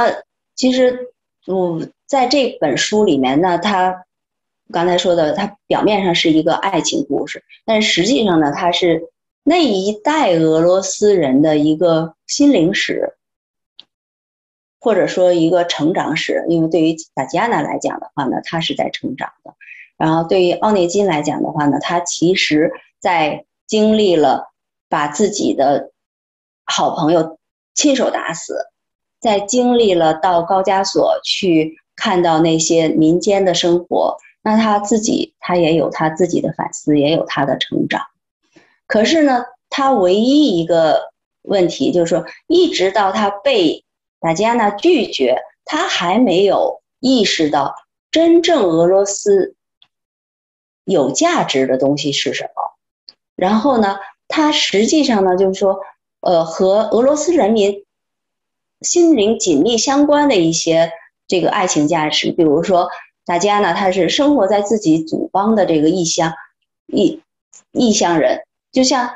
其实我在这本书里面呢，他。刚才说的，它表面上是一个爱情故事，但实际上呢，它是那一代俄罗斯人的一个心灵史，或者说一个成长史。因为对于达吉亚娜来讲的话呢，她是在成长的；然后对于奥涅金来讲的话呢，他其实在经历了把自己的好朋友亲手打死，在经历了到高加索去看到那些民间的生活。那他自己，他也有他自己的反思，也有他的成长。可是呢，他唯一一个问题就是说，一直到他被达吉亚娜拒绝，他还没有意识到真正俄罗斯有价值的东西是什么。然后呢，他实际上呢，就是说，呃，和俄罗斯人民心灵紧密相关的一些这个爱情价值，比如说。大家呢，他是生活在自己祖邦的这个异乡，异异乡人，就像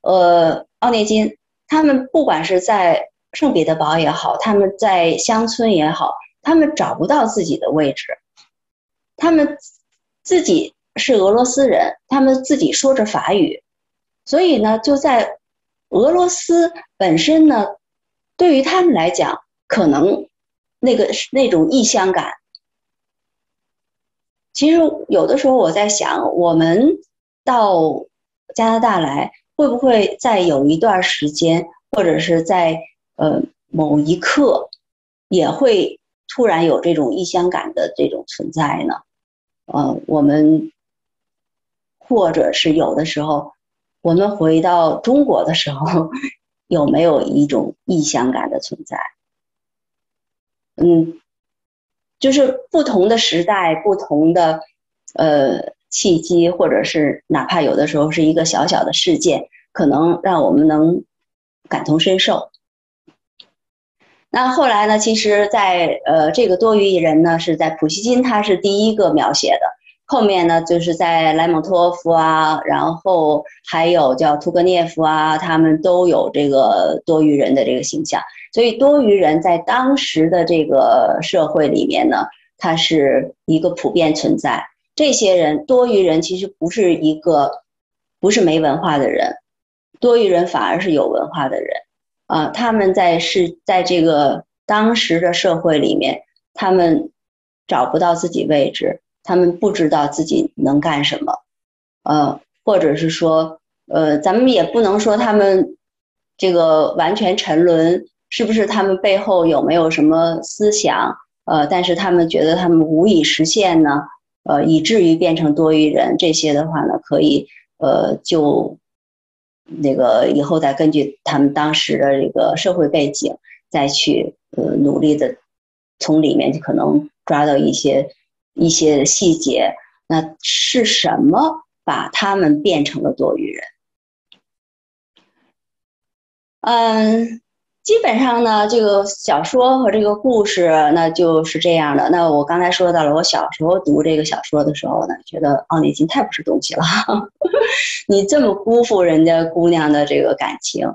呃奥涅金，他们不管是在圣彼得堡也好，他们在乡村也好，他们找不到自己的位置，他们自己是俄罗斯人，他们自己说着法语，所以呢，就在俄罗斯本身呢，对于他们来讲，可能那个那种异乡感。其实有的时候我在想，我们到加拿大来，会不会在有一段时间，或者是在呃某一刻，也会突然有这种异乡感的这种存在呢？呃，我们或者是有的时候，我们回到中国的时候，有没有一种异乡感的存在？嗯。就是不同的时代，不同的呃契机，或者是哪怕有的时候是一个小小的事件，可能让我们能感同身受。那后来呢？其实，在呃这个多余一人呢，是在普希金他是第一个描写的，后面呢就是在莱蒙托夫啊，然后还有叫屠格涅夫啊，他们都有这个多余人的这个形象。所以多余人在当时的这个社会里面呢，它是一个普遍存在。这些人多余人其实不是一个，不是没文化的人，多余人反而是有文化的人啊。他们在是在这个当时的社会里面，他们找不到自己位置，他们不知道自己能干什么，呃，或者是说，呃，咱们也不能说他们这个完全沉沦，是不是？他们背后有没有什么思想？呃，但是他们觉得他们无以实现呢？呃，以至于变成多余人，这些的话呢，可以呃，就那个以后再根据他们当时的这个社会背景，再去呃努力的从里面就可能抓到一些一些细节。那是什么把他们变成了多余人？嗯。基本上呢，这个小说和这个故事，那就是这样的。那我刚才说到了，我小时候读这个小说的时候呢，觉得奥内金太不是东西了，你这么辜负人家姑娘的这个感情。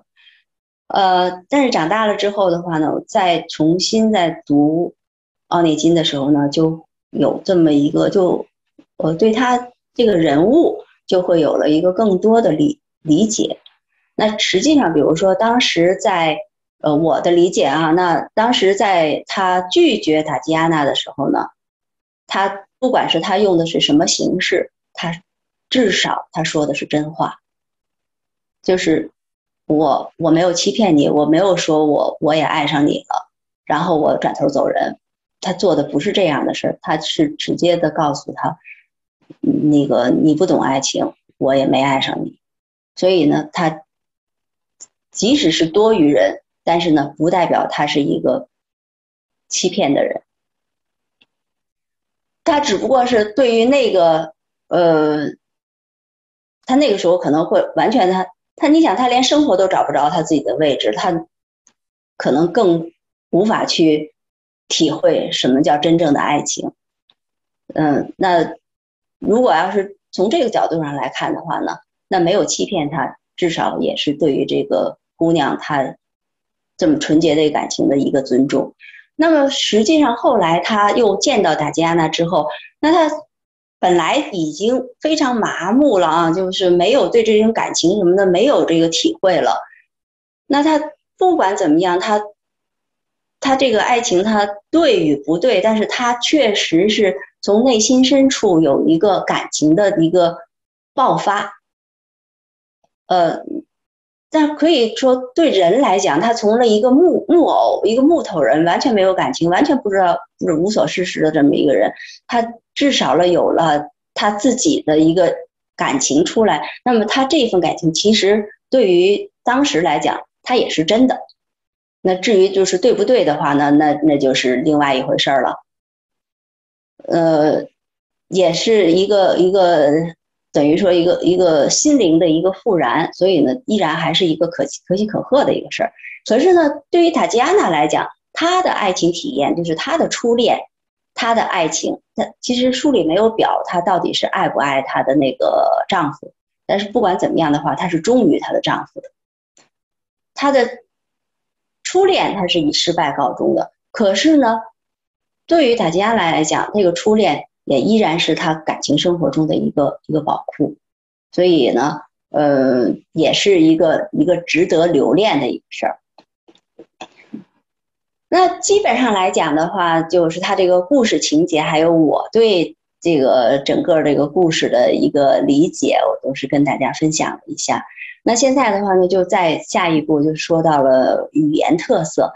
呃，但是长大了之后的话呢，再重新再读奥内金的时候呢，就有这么一个，就我对他这个人物就会有了一个更多的理理解。那实际上，比如说当时在。呃，我的理解啊，那当时在他拒绝塔吉亚娜的时候呢，他不管是他用的是什么形式，他至少他说的是真话，就是我我没有欺骗你，我没有说我我也爱上你了，然后我转头走人，他做的不是这样的事儿，他是直接的告诉他，那个你不懂爱情，我也没爱上你，所以呢，他即使是多余人。但是呢，不代表他是一个欺骗的人，他只不过是对于那个呃，他那个时候可能会完全他他，你想他连生活都找不着他自己的位置，他可能更无法去体会什么叫真正的爱情。嗯，那如果要是从这个角度上来看的话呢，那没有欺骗他，至少也是对于这个姑娘她。这么纯洁的感情的一个尊重，那么实际上后来他又见到达吉亚娜之后，那他本来已经非常麻木了啊，就是没有对这种感情什么的没有这个体会了。那他不管怎么样，他他这个爱情他对与不对，但是他确实是从内心深处有一个感情的一个爆发，呃。但可以说，对人来讲，他从了一个木木偶，一个木头人，完全没有感情，完全不知道，就是无所事事的这么一个人，他至少了有了他自己的一个感情出来。那么他这份感情，其实对于当时来讲，他也是真的。那至于就是对不对的话呢？那那就是另外一回事儿了。呃，也是一个一个。等于说一个一个心灵的一个复燃，所以呢，依然还是一个可可喜可贺的一个事儿。可是呢，对于塔吉安娜来讲，她的爱情体验就是她的初恋，她的爱情。那其实书里没有表她到底是爱不爱她的那个丈夫，但是不管怎么样的话，她是忠于她的丈夫的。她的初恋他是以失败告终的。可是呢，对于塔吉安娜来讲，那个初恋。也依然是他感情生活中的一个一个宝库，所以呢，呃，也是一个一个值得留恋的一个事儿。那基本上来讲的话，就是他这个故事情节，还有我对这个整个这个故事的一个理解，我都是跟大家分享一下。那现在的话呢，就在下一步就说到了语言特色，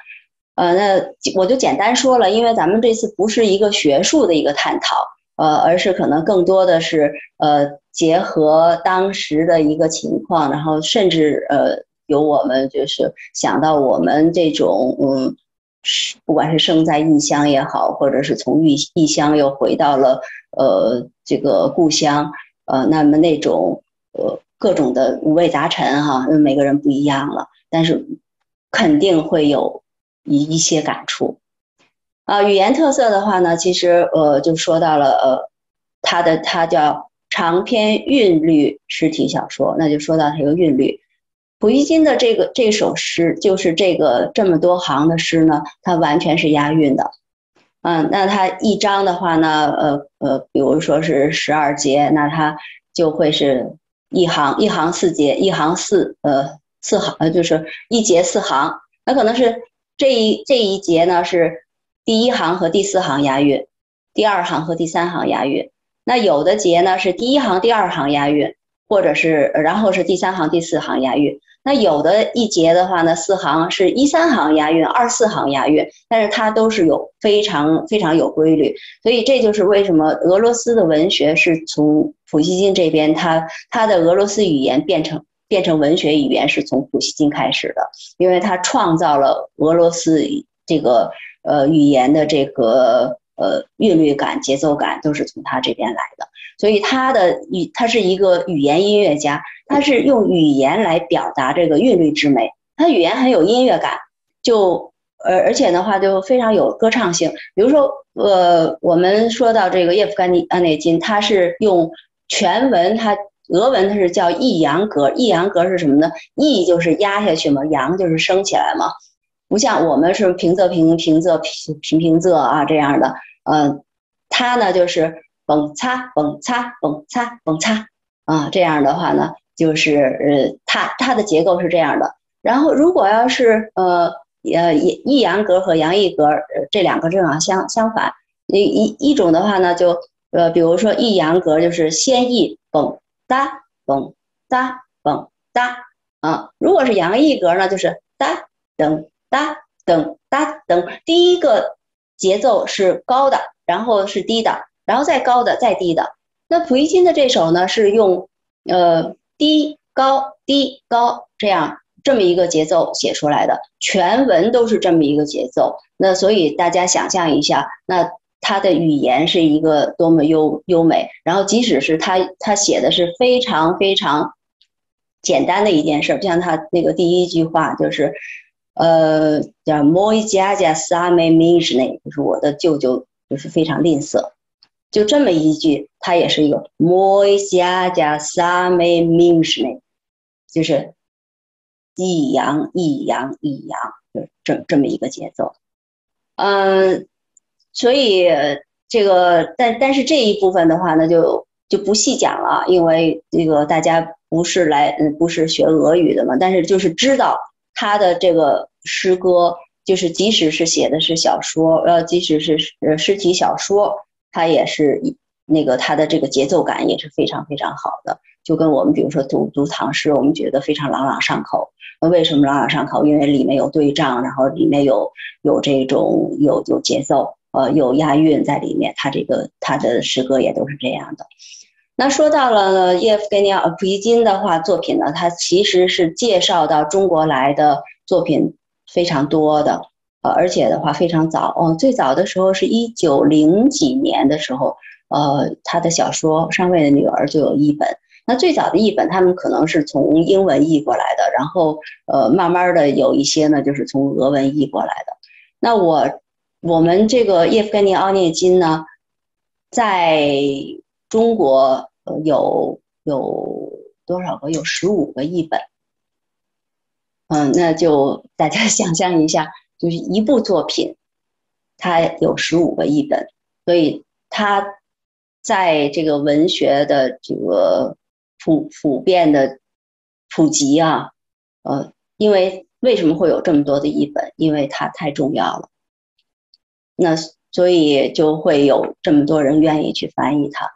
呃，那我就简单说了，因为咱们这次不是一个学术的一个探讨。呃，而是可能更多的是呃，结合当时的一个情况，然后甚至呃，有我们就是想到我们这种嗯，不管是生在异乡也好，或者是从异异乡又回到了呃这个故乡，呃，那么那种呃各种的五味杂陈哈，每个人不一样了，但是肯定会有一一些感触。啊，语言特色的话呢，其实呃，就说到了呃，它的它叫长篇韵律诗体小说，那就说到这个韵律。溥仪金的这个这首诗，就是这个这么多行的诗呢，它完全是押韵的。嗯，那它一章的话呢，呃呃，比如说是十二节，那它就会是一行一行四节，一行四呃四行呃就是一节四行，那可能是这一这一节呢是第一行和第四行押韵，第二行和第三行押韵，那有的节呢是第一行第二行押韵，或者是然后是第三行第四行押韵。那有的一节的话呢，四行是一三行押韵，二四行押韵，但是它都是有非常非常有规律，所以这就是为什么俄罗斯的文学是从普希金这边，他他的俄罗斯语言变成变成文学语言是从普希金开始的，因为他创造了俄罗斯这个呃语言的这个呃韵律感、节奏感都是从他这边来的，所以他的语他是一个语言音乐家。他是用语言来表达这个韵律之美，他语言很有音乐感，就而而且的话就非常有歌唱性。比如说，呃，我们说到这个叶夫甘尼·安内金，他是用全文，它俄文它是叫抑扬格，抑扬格是什么呢？抑就是压下去嘛，扬就是升起来嘛，不像我们是平仄平平仄平平平仄啊这样的，嗯，它呢就是蹦擦蹦擦蹦擦蹦擦啊，这样的话呢。就是呃，它它的结构是这样的。然后，如果要是呃呃抑抑扬格和扬抑格这两个正好相相反。一一一种的话呢，就呃，比如说抑扬格就是先抑蹦哒蹦哒蹦哒啊。如果是阳抑格呢，就是哒噔哒噔哒噔。第一个节奏是高的，然后是低的，然后再高的，再低的。那普希金的这首呢，是用呃。低高低高这样这么一个节奏写出来的，全文都是这么一个节奏。那所以大家想象一下，那他的语言是一个多么优优美。然后即使是他他写的是非常非常简单的一件事，就像他那个第一句话就是，呃，叫 “moi jia same mishne”，就是我的舅舅就是非常吝啬。就这么一句，它也是一个 “moi 加加 same mishne”，就是抑扬抑扬抑扬，就这这么一个节奏。嗯，所以这个，但但是这一部分的话呢，就就不细讲了，因为这个大家不是来嗯不是学俄语的嘛，但是就是知道他的这个诗歌，就是即使是写的是小说，呃，即使是呃诗体小说。它也是那个它的这个节奏感也是非常非常好的，就跟我们比如说读读唐诗，我们觉得非常朗朗上口。那为什么朗朗上口？因为里面有对仗，然后里面有有这种有有节奏，呃，有押韵在里面。他这个他的诗歌也都是这样的。那说到了叶夫根尼奥普希金的话作品呢，他其实是介绍到中国来的作品非常多的。呃，而且的话非常早哦，最早的时候是一九零几年的时候，呃，他的小说《上尉的女儿》就有一本。那最早的译本，他们可能是从英文译过来的，然后呃，慢慢的有一些呢，就是从俄文译过来的。那我我们这个叶夫根尼奥涅金呢，在中国有有多少个？有十五个译本。嗯，那就 大家想象一下。就是一部作品，它有十五个译本，所以它在这个文学的这个普普遍的普及啊，呃，因为为什么会有这么多的译本？因为它太重要了，那所以就会有这么多人愿意去翻译它。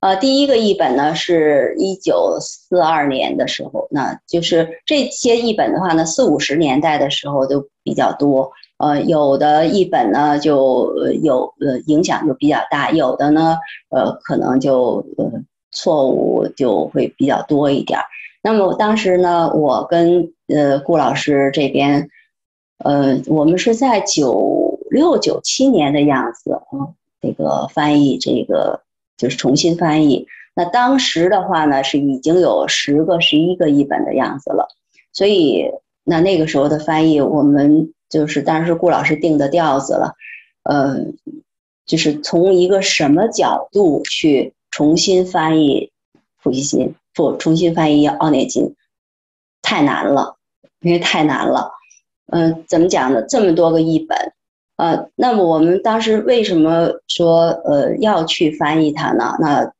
呃，第一个译本呢是一九四二年的时候，那就是这些译本的话呢，四五十年代的时候就比较多。呃，有的译本呢就有呃影响就比较大，有的呢呃可能就呃错误就会比较多一点。那么当时呢，我跟呃顾老师这边，呃，我们是在九六九七年的样子啊，这个翻译这个。就是重新翻译，那当时的话呢，是已经有十个、十一个译本的样子了。所以，那那个时候的翻译，我们就是当时顾老师定的调子了。呃，就是从一个什么角度去重新翻译普希金，不重新翻译奥涅金，太难了，因为太难了。嗯，怎么讲呢？这么多个译本，呃，那么我们当时为什么说呃要去翻译它呢？那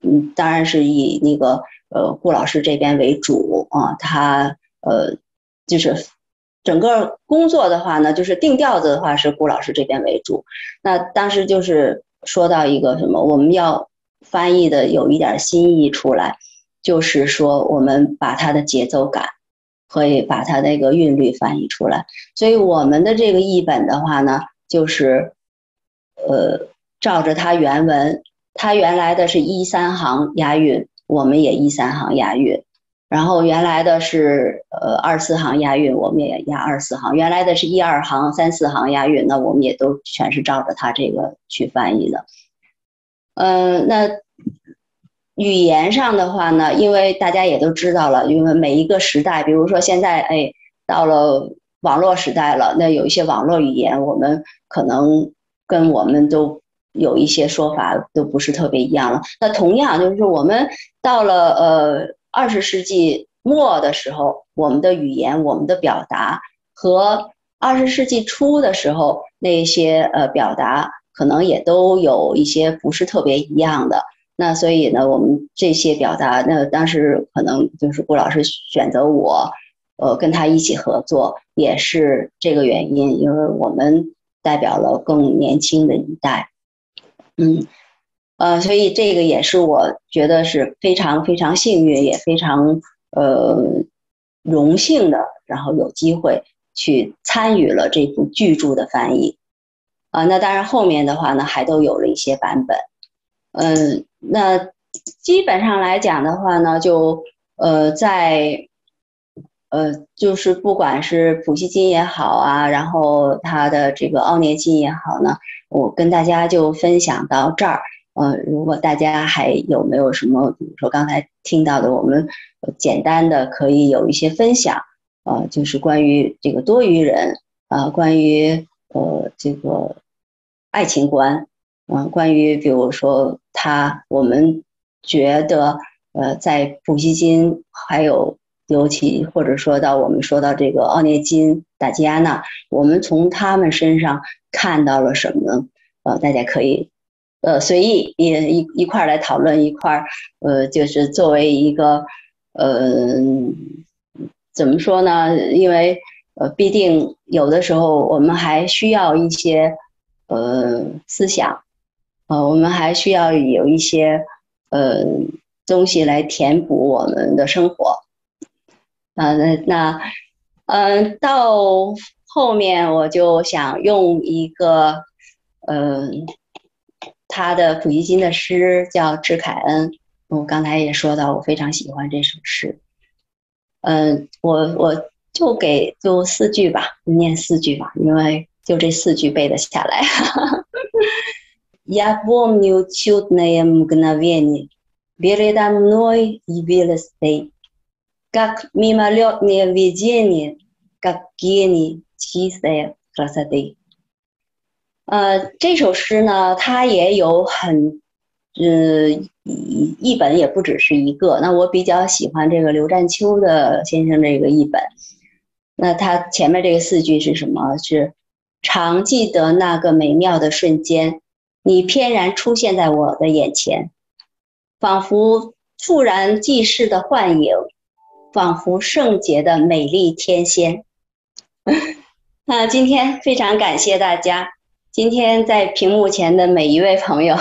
嗯，当然是以那个呃顾老师这边为主啊，他呃就是整个工作的话呢，就是定调子的话是顾老师这边为主。那当时就是说到一个什么，我们要翻译的有一点新意出来，就是说我们把它的节奏感。可以把它那个韵律翻译出来，所以我们的这个译本的话呢，就是，呃，照着它原文，它原来的是一三行押韵，我们也一三行押韵，然后原来的是呃二四行押韵，我们也押二四行，原来的是一二行三四行押韵，那我们也都全是照着它这个去翻译的，嗯，那。语言上的话呢，因为大家也都知道了，因为每一个时代，比如说现在，哎，到了网络时代了，那有一些网络语言，我们可能跟我们都有一些说法都不是特别一样了。那同样就是我们到了呃二十世纪末的时候，我们的语言、我们的表达和二十世纪初的时候那些呃表达，可能也都有一些不是特别一样的。那所以呢，我们这些表达，那当时可能就是顾老师选择我，呃，跟他一起合作，也是这个原因，因为我们代表了更年轻的一代，嗯，呃，所以这个也是我觉得是非常非常幸运，也非常呃荣幸的，然后有机会去参与了这部巨著的翻译，啊，那当然后面的话呢，还都有了一些版本。嗯，那基本上来讲的话呢，就呃，在呃，就是不管是普希金也好啊，然后他的这个奥涅金也好呢，我跟大家就分享到这儿。呃，如果大家还有没有什么，比如说刚才听到的，我们简单的可以有一些分享。呃，就是关于这个多余人啊，关于呃这个爱情观。嗯，关于比如说他，我们觉得，呃，在普希金，还有尤其或者说到我们说到这个奥涅金、达吉亚娜，我们从他们身上看到了什么呢？呃，大家可以，呃，随意也一一块儿来讨论一块儿，呃，就是作为一个，呃，怎么说呢？因为呃，必定有的时候我们还需要一些，呃，思想。呃，我们还需要有一些呃东西来填补我们的生活。啊，那那嗯，到后面我就想用一个嗯他的普希金的诗叫《致凯恩》。我刚才也说到，我非常喜欢这首诗。嗯，我我就给就四句吧，念四句吧，因为就这四句背得下来。Я помню чудное мгновение передо мной явилось ты, как мимолетное видение, как гений чистой красоты。呃，这首诗呢，它也有很，呃，译译本也不只是一个。那我比较喜欢这个刘占秋的先生这个译本。那他前面这个四句是什么？是常记得那个美妙的瞬间。 你翩然出现在我的眼前，仿佛猝然即逝的幻影，仿佛圣洁的美丽天仙。那今天非常感谢大家，今天在屏幕前的每一位朋友，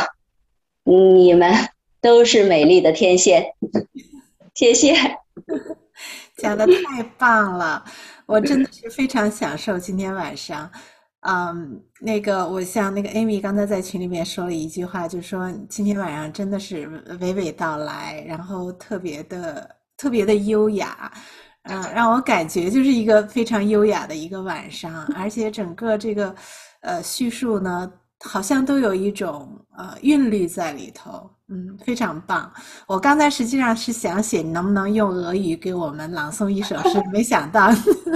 你们都是美丽的天仙。谢谢，讲的太棒了，我真的是非常享受今天晚上。嗯，那个，我像那个 Amy 刚才在群里面说了一句话，就是说今天晚上真的是娓娓道来，然后特别的特别的优雅，嗯，让我感觉就是一个非常优雅的一个晚上，而且整个这个呃叙述呢，好像都有一种呃韵律在里头。嗯，非常棒。我刚才实际上是想写，能不能用俄语给我们朗诵一首诗？没想到，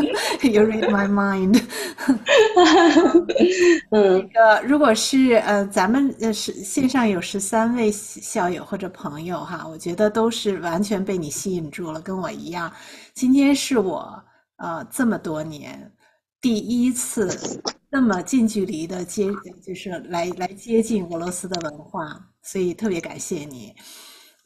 You read my mind。嗯，那个，如果是呃，咱们呃是线上有十三位校友或者朋友哈，我觉得都是完全被你吸引住了，跟我一样。今天是我呃这么多年第一次那么近距离的接，就是来来接近俄罗斯的文化，所以特别感谢你。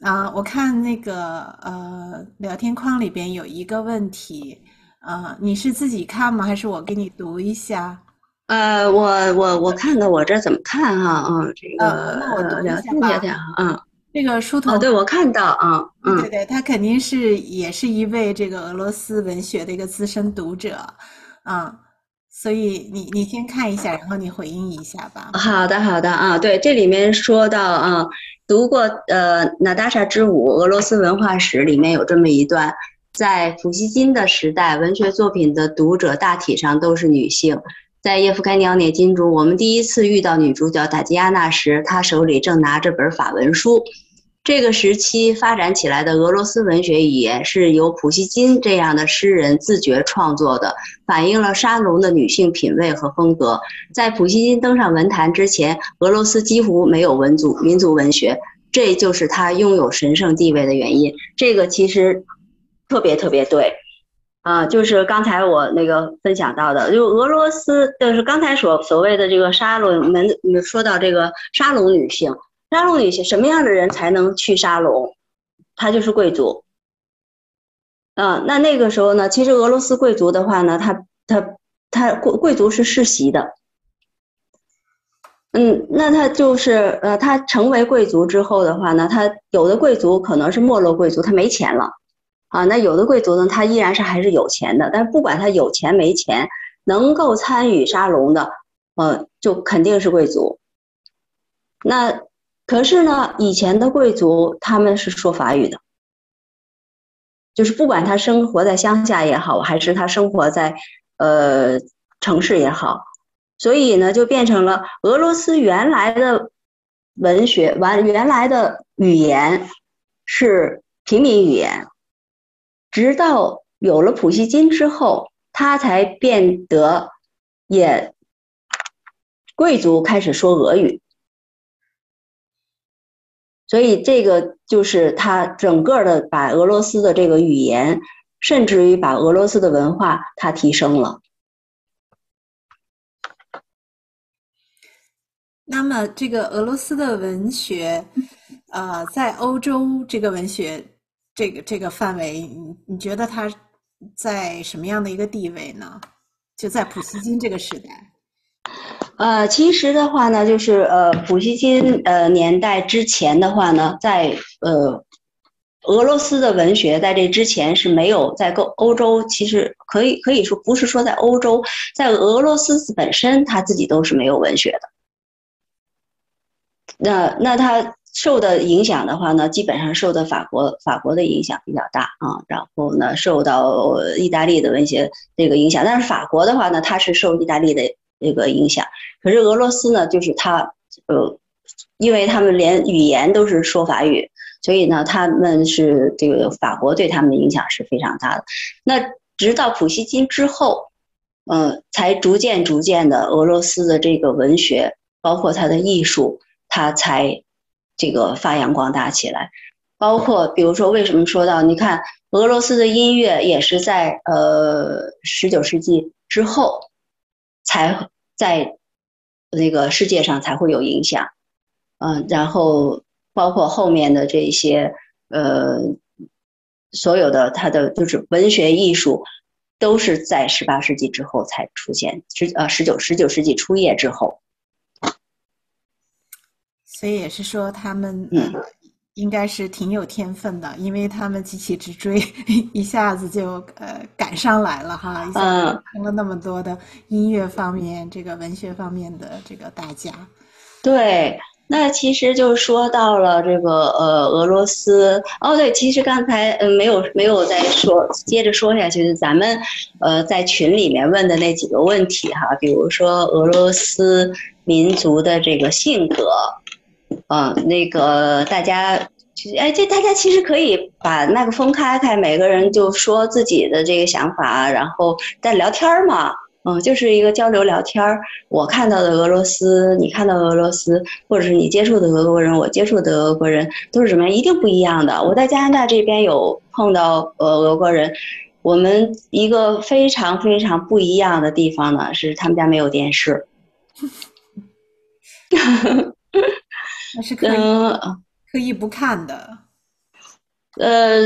啊，我看那个呃聊天框里边有一个问题，啊，你是自己看吗？还是我给你读一下？呃，我我我看看，我这怎么看哈？嗯，这个那我读一下吧。嗯，这个书童，对我看到啊，嗯，对对，他肯定是也是一位这个俄罗斯文学的一个资深读者，啊，所以你你先看一下，然后你回应一下吧。好的好的啊，对，这里面说到啊。读过呃《娜达莎之舞：俄罗斯文化史》里面有这么一段，在普希金的时代，文学作品的读者大体上都是女性。在叶夫开尼奥涅金中，我们第一次遇到女主角塔吉亚娜时，她手里正拿着本法文书。这个时期发展起来的俄罗斯文学语言是由普希金这样的诗人自觉创作的，反映了沙龙的女性品味和风格。在普希金登上文坛之前，俄罗斯几乎没有文族民族文学，这就是他拥有神圣地位的原因。这个其实特别特别对，啊，就是刚才我那个分享到的，就俄罗斯，就是刚才所所谓的这个沙龙们，说到这个沙龙女性。沙龙女性什么样的人才能去沙龙？他就是贵族。嗯，那那个时候呢，其实俄罗斯贵族的话呢，他他他贵贵族是世袭的。嗯，那他就是呃，他成为贵族之后的话呢，他有的贵族可能是没落贵族，他没钱了啊。那有的贵族呢，他依然是还是有钱的，但是不管他有钱没钱，能够参与沙龙的，呃，就肯定是贵族。那。可是呢，以前的贵族他们是说法语的，就是不管他生活在乡下也好，还是他生活在呃城市也好，所以呢，就变成了俄罗斯原来的文学完原来的语言是平民语言，直到有了普希金之后，他才变得也贵族开始说俄语。所以这个就是他整个的把俄罗斯的这个语言，甚至于把俄罗斯的文化，它提升了。那么，这个俄罗斯的文学，呃，在欧洲这个文学这个这个范围，你你觉得它在什么样的一个地位呢？就在普希金这个时代。呃，其实的话呢，就是呃，普希金呃年代之前的话呢，在呃俄罗斯的文学在这之前是没有在欧欧洲，其实可以可以说不是说在欧洲，在俄罗斯本身他自己都是没有文学的。那那他受的影响的话呢，基本上受的法国法国的影响比较大啊，然后呢受到意大利的文学这个影响，但是法国的话呢，他是受意大利的。这个影响，可是俄罗斯呢，就是他，呃，因为他们连语言都是说法语，所以呢，他们是这个法国对他们的影响是非常大的。那直到普希金之后，嗯，才逐渐逐渐的，俄罗斯的这个文学，包括它的艺术，它才这个发扬光大起来。包括比如说，为什么说到你看俄罗斯的音乐，也是在呃十九世纪之后。才在那个世界上才会有影响，嗯，然后包括后面的这些呃，所有的他的就是文学艺术，都是在十八世纪之后才出现，十呃十九十九世纪初叶之后，所以也是说他们嗯。应该是挺有天分的，因为他们急起直追，一下子就呃赶上来了哈，一下子成了那么多的音乐方面、这个文学方面的这个大家。对，那其实就说到了这个呃俄罗斯哦，对，其实刚才嗯没有没有再说，接着说下去，咱们呃在群里面问的那几个问题哈，比如说俄罗斯民族的这个性格。嗯，那个大家，哎，这大家其实可以把麦克风开开，每个人就说自己的这个想法，然后在聊天嘛，嗯，就是一个交流聊天。我看到的俄罗斯，你看到俄罗斯，或者是你接触的俄国人，我接触的俄国人，都是什么样？一定不一样的。我在加拿大这边有碰到呃俄国人，我们一个非常非常不一样的地方呢，是他们家没有电视。那是刻意刻意不看的。呃，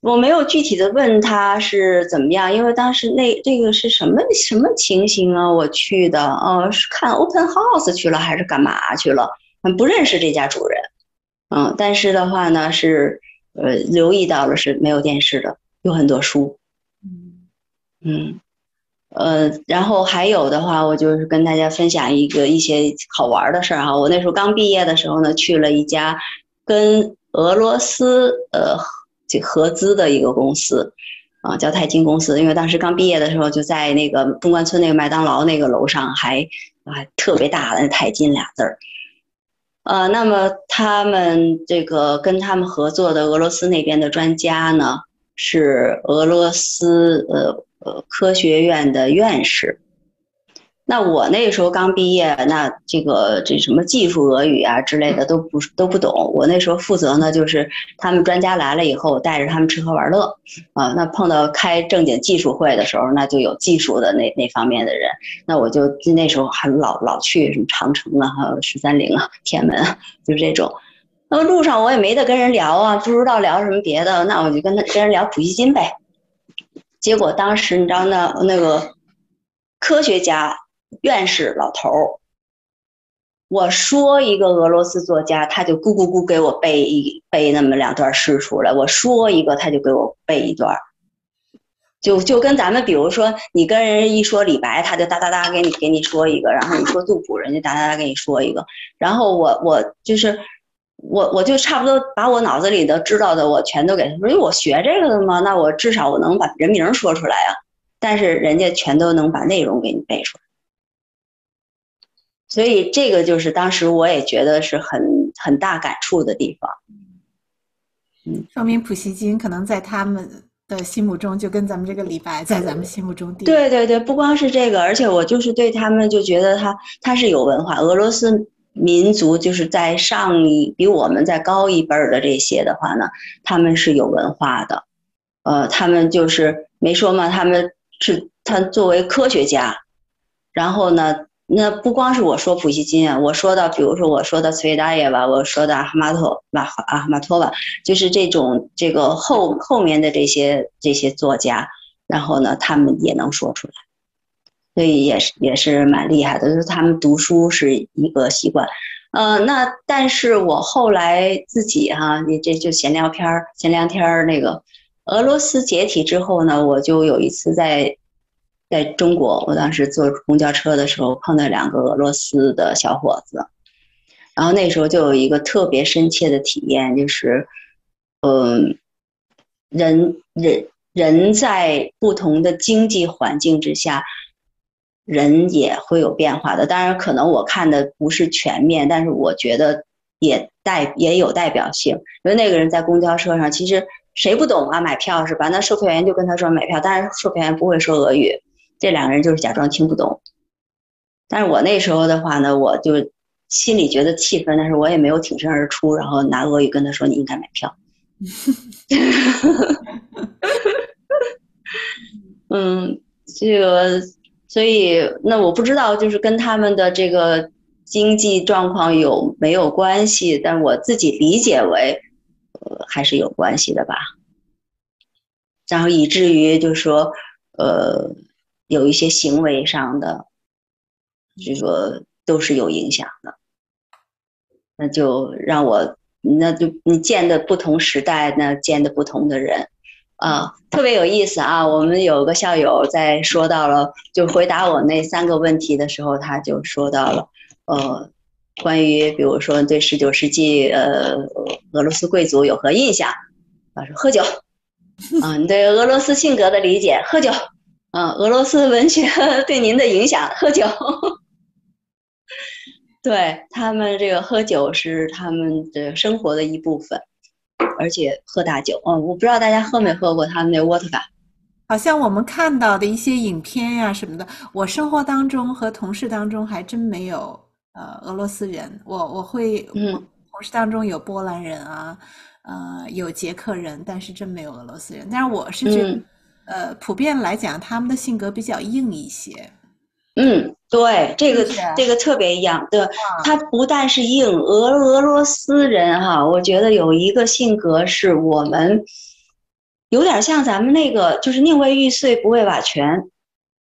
我没有具体的问他是怎么样，因为当时那这个是什么什么情形啊？我去的，哦，是看 open house 去了还是干嘛去了？不认识这家主人，嗯，但是的话呢，是呃留意到了是没有电视的，有很多书，嗯嗯。呃，然后还有的话，我就是跟大家分享一个一些好玩的事儿哈。我那时候刚毕业的时候呢，去了一家跟俄罗斯呃这合资的一个公司，啊，叫泰金公司。因为当时刚毕业的时候，就在那个中关村那个麦当劳那个楼上，还还特别大的“泰金”俩字儿。呃，那么他们这个跟他们合作的俄罗斯那边的专家呢，是俄罗斯呃。呃，科学院的院士。那我那时候刚毕业，那这个这什么技术俄语啊之类的都不都不懂。我那时候负责呢，就是他们专家来了以后，带着他们吃喝玩乐啊。那碰到开正经技术会的时候，那就有技术的那那方面的人。那我就那时候还老老去什么长城啊，还有十三陵啊、天安门啊，就是这种。那路上我也没得跟人聊啊，不知道聊什么别的，那我就跟他跟人聊普希金呗。结果当时你知道那那个科学家院士老头儿，我说一个俄罗斯作家，他就咕咕咕给我背一背那么两段诗出来。我说一个，他就给我背一段，就就跟咱们比如说你跟人一说李白，他就哒哒哒给你给你说一个，然后你说杜甫，人家哒哒哒给你说一个，然后我我就是。我我就差不多把我脑子里的知道的我全都给他说，因为我学这个的嘛，那我至少我能把人名说出来啊。但是人家全都能把内容给你背出来，所以这个就是当时我也觉得是很很大感触的地方。嗯，说明普希金可能在他们的心目中就跟咱们这个李白在咱们心目中。对对对，不光是这个，而且我就是对他们就觉得他他是有文化，俄罗斯。民族就是在上一比我们再高一辈儿的这些的话呢，他们是有文化的，呃，他们就是没说嘛，他们是他作为科学家，然后呢，那不光是我说普希金啊，我说到比如说我说的茨维达耶吧，我说的阿哈马托吧，阿哈马托吧，就是这种这个后后面的这些这些作家，然后呢，他们也能说出来。所以也是也是蛮厉害的，就是他们读书是一个习惯，呃，那但是我后来自己哈，你这就闲聊天儿，闲聊天儿那个，俄罗斯解体之后呢，我就有一次在在中国，我当时坐公交车的时候碰到两个俄罗斯的小伙子，然后那时候就有一个特别深切的体验，就是，嗯，人人人在不同的经济环境之下。人也会有变化的，当然可能我看的不是全面，但是我觉得也代也有代表性。因为那个人在公交车上，其实谁不懂啊？买票是吧？那售票员就跟他说买票，但是售票员不会说俄语，这两个人就是假装听不懂。但是我那时候的话呢，我就心里觉得气愤，但是我也没有挺身而出，然后拿俄语跟他说你应该买票。嗯，这个。所以，那我不知道，就是跟他们的这个经济状况有没有关系？但我自己理解为，呃，还是有关系的吧。然后以至于就是说，呃，有一些行为上的，就是说都是有影响的。那就让我，那就你见的不同时代，那见的不同的人。啊，特别有意思啊！我们有个校友在说到了，就回答我那三个问题的时候，他就说到了，呃，关于比如说对十九世纪呃俄罗斯贵族有何印象？他说喝酒，啊，你对俄罗斯性格的理解，喝酒，啊，俄罗斯文学 对您的影响，喝酒，对他们这个喝酒是他们的生活的一部分。而且喝大酒，嗯，我不知道大家喝没喝过他们那沃特嘎。好像我们看到的一些影片呀什么的，我生活当中和同事当中还真没有呃俄罗斯人。我我会，嗯，同事当中有波兰人啊，呃，有捷克人，但是真没有俄罗斯人。但是我是觉得，呃，普遍来讲，他们的性格比较硬一些。嗯，对，这个这个特别一样。对，他不但是硬，俄俄罗斯人哈，我觉得有一个性格是我们有点像咱们那个，就是宁为玉碎不为瓦全。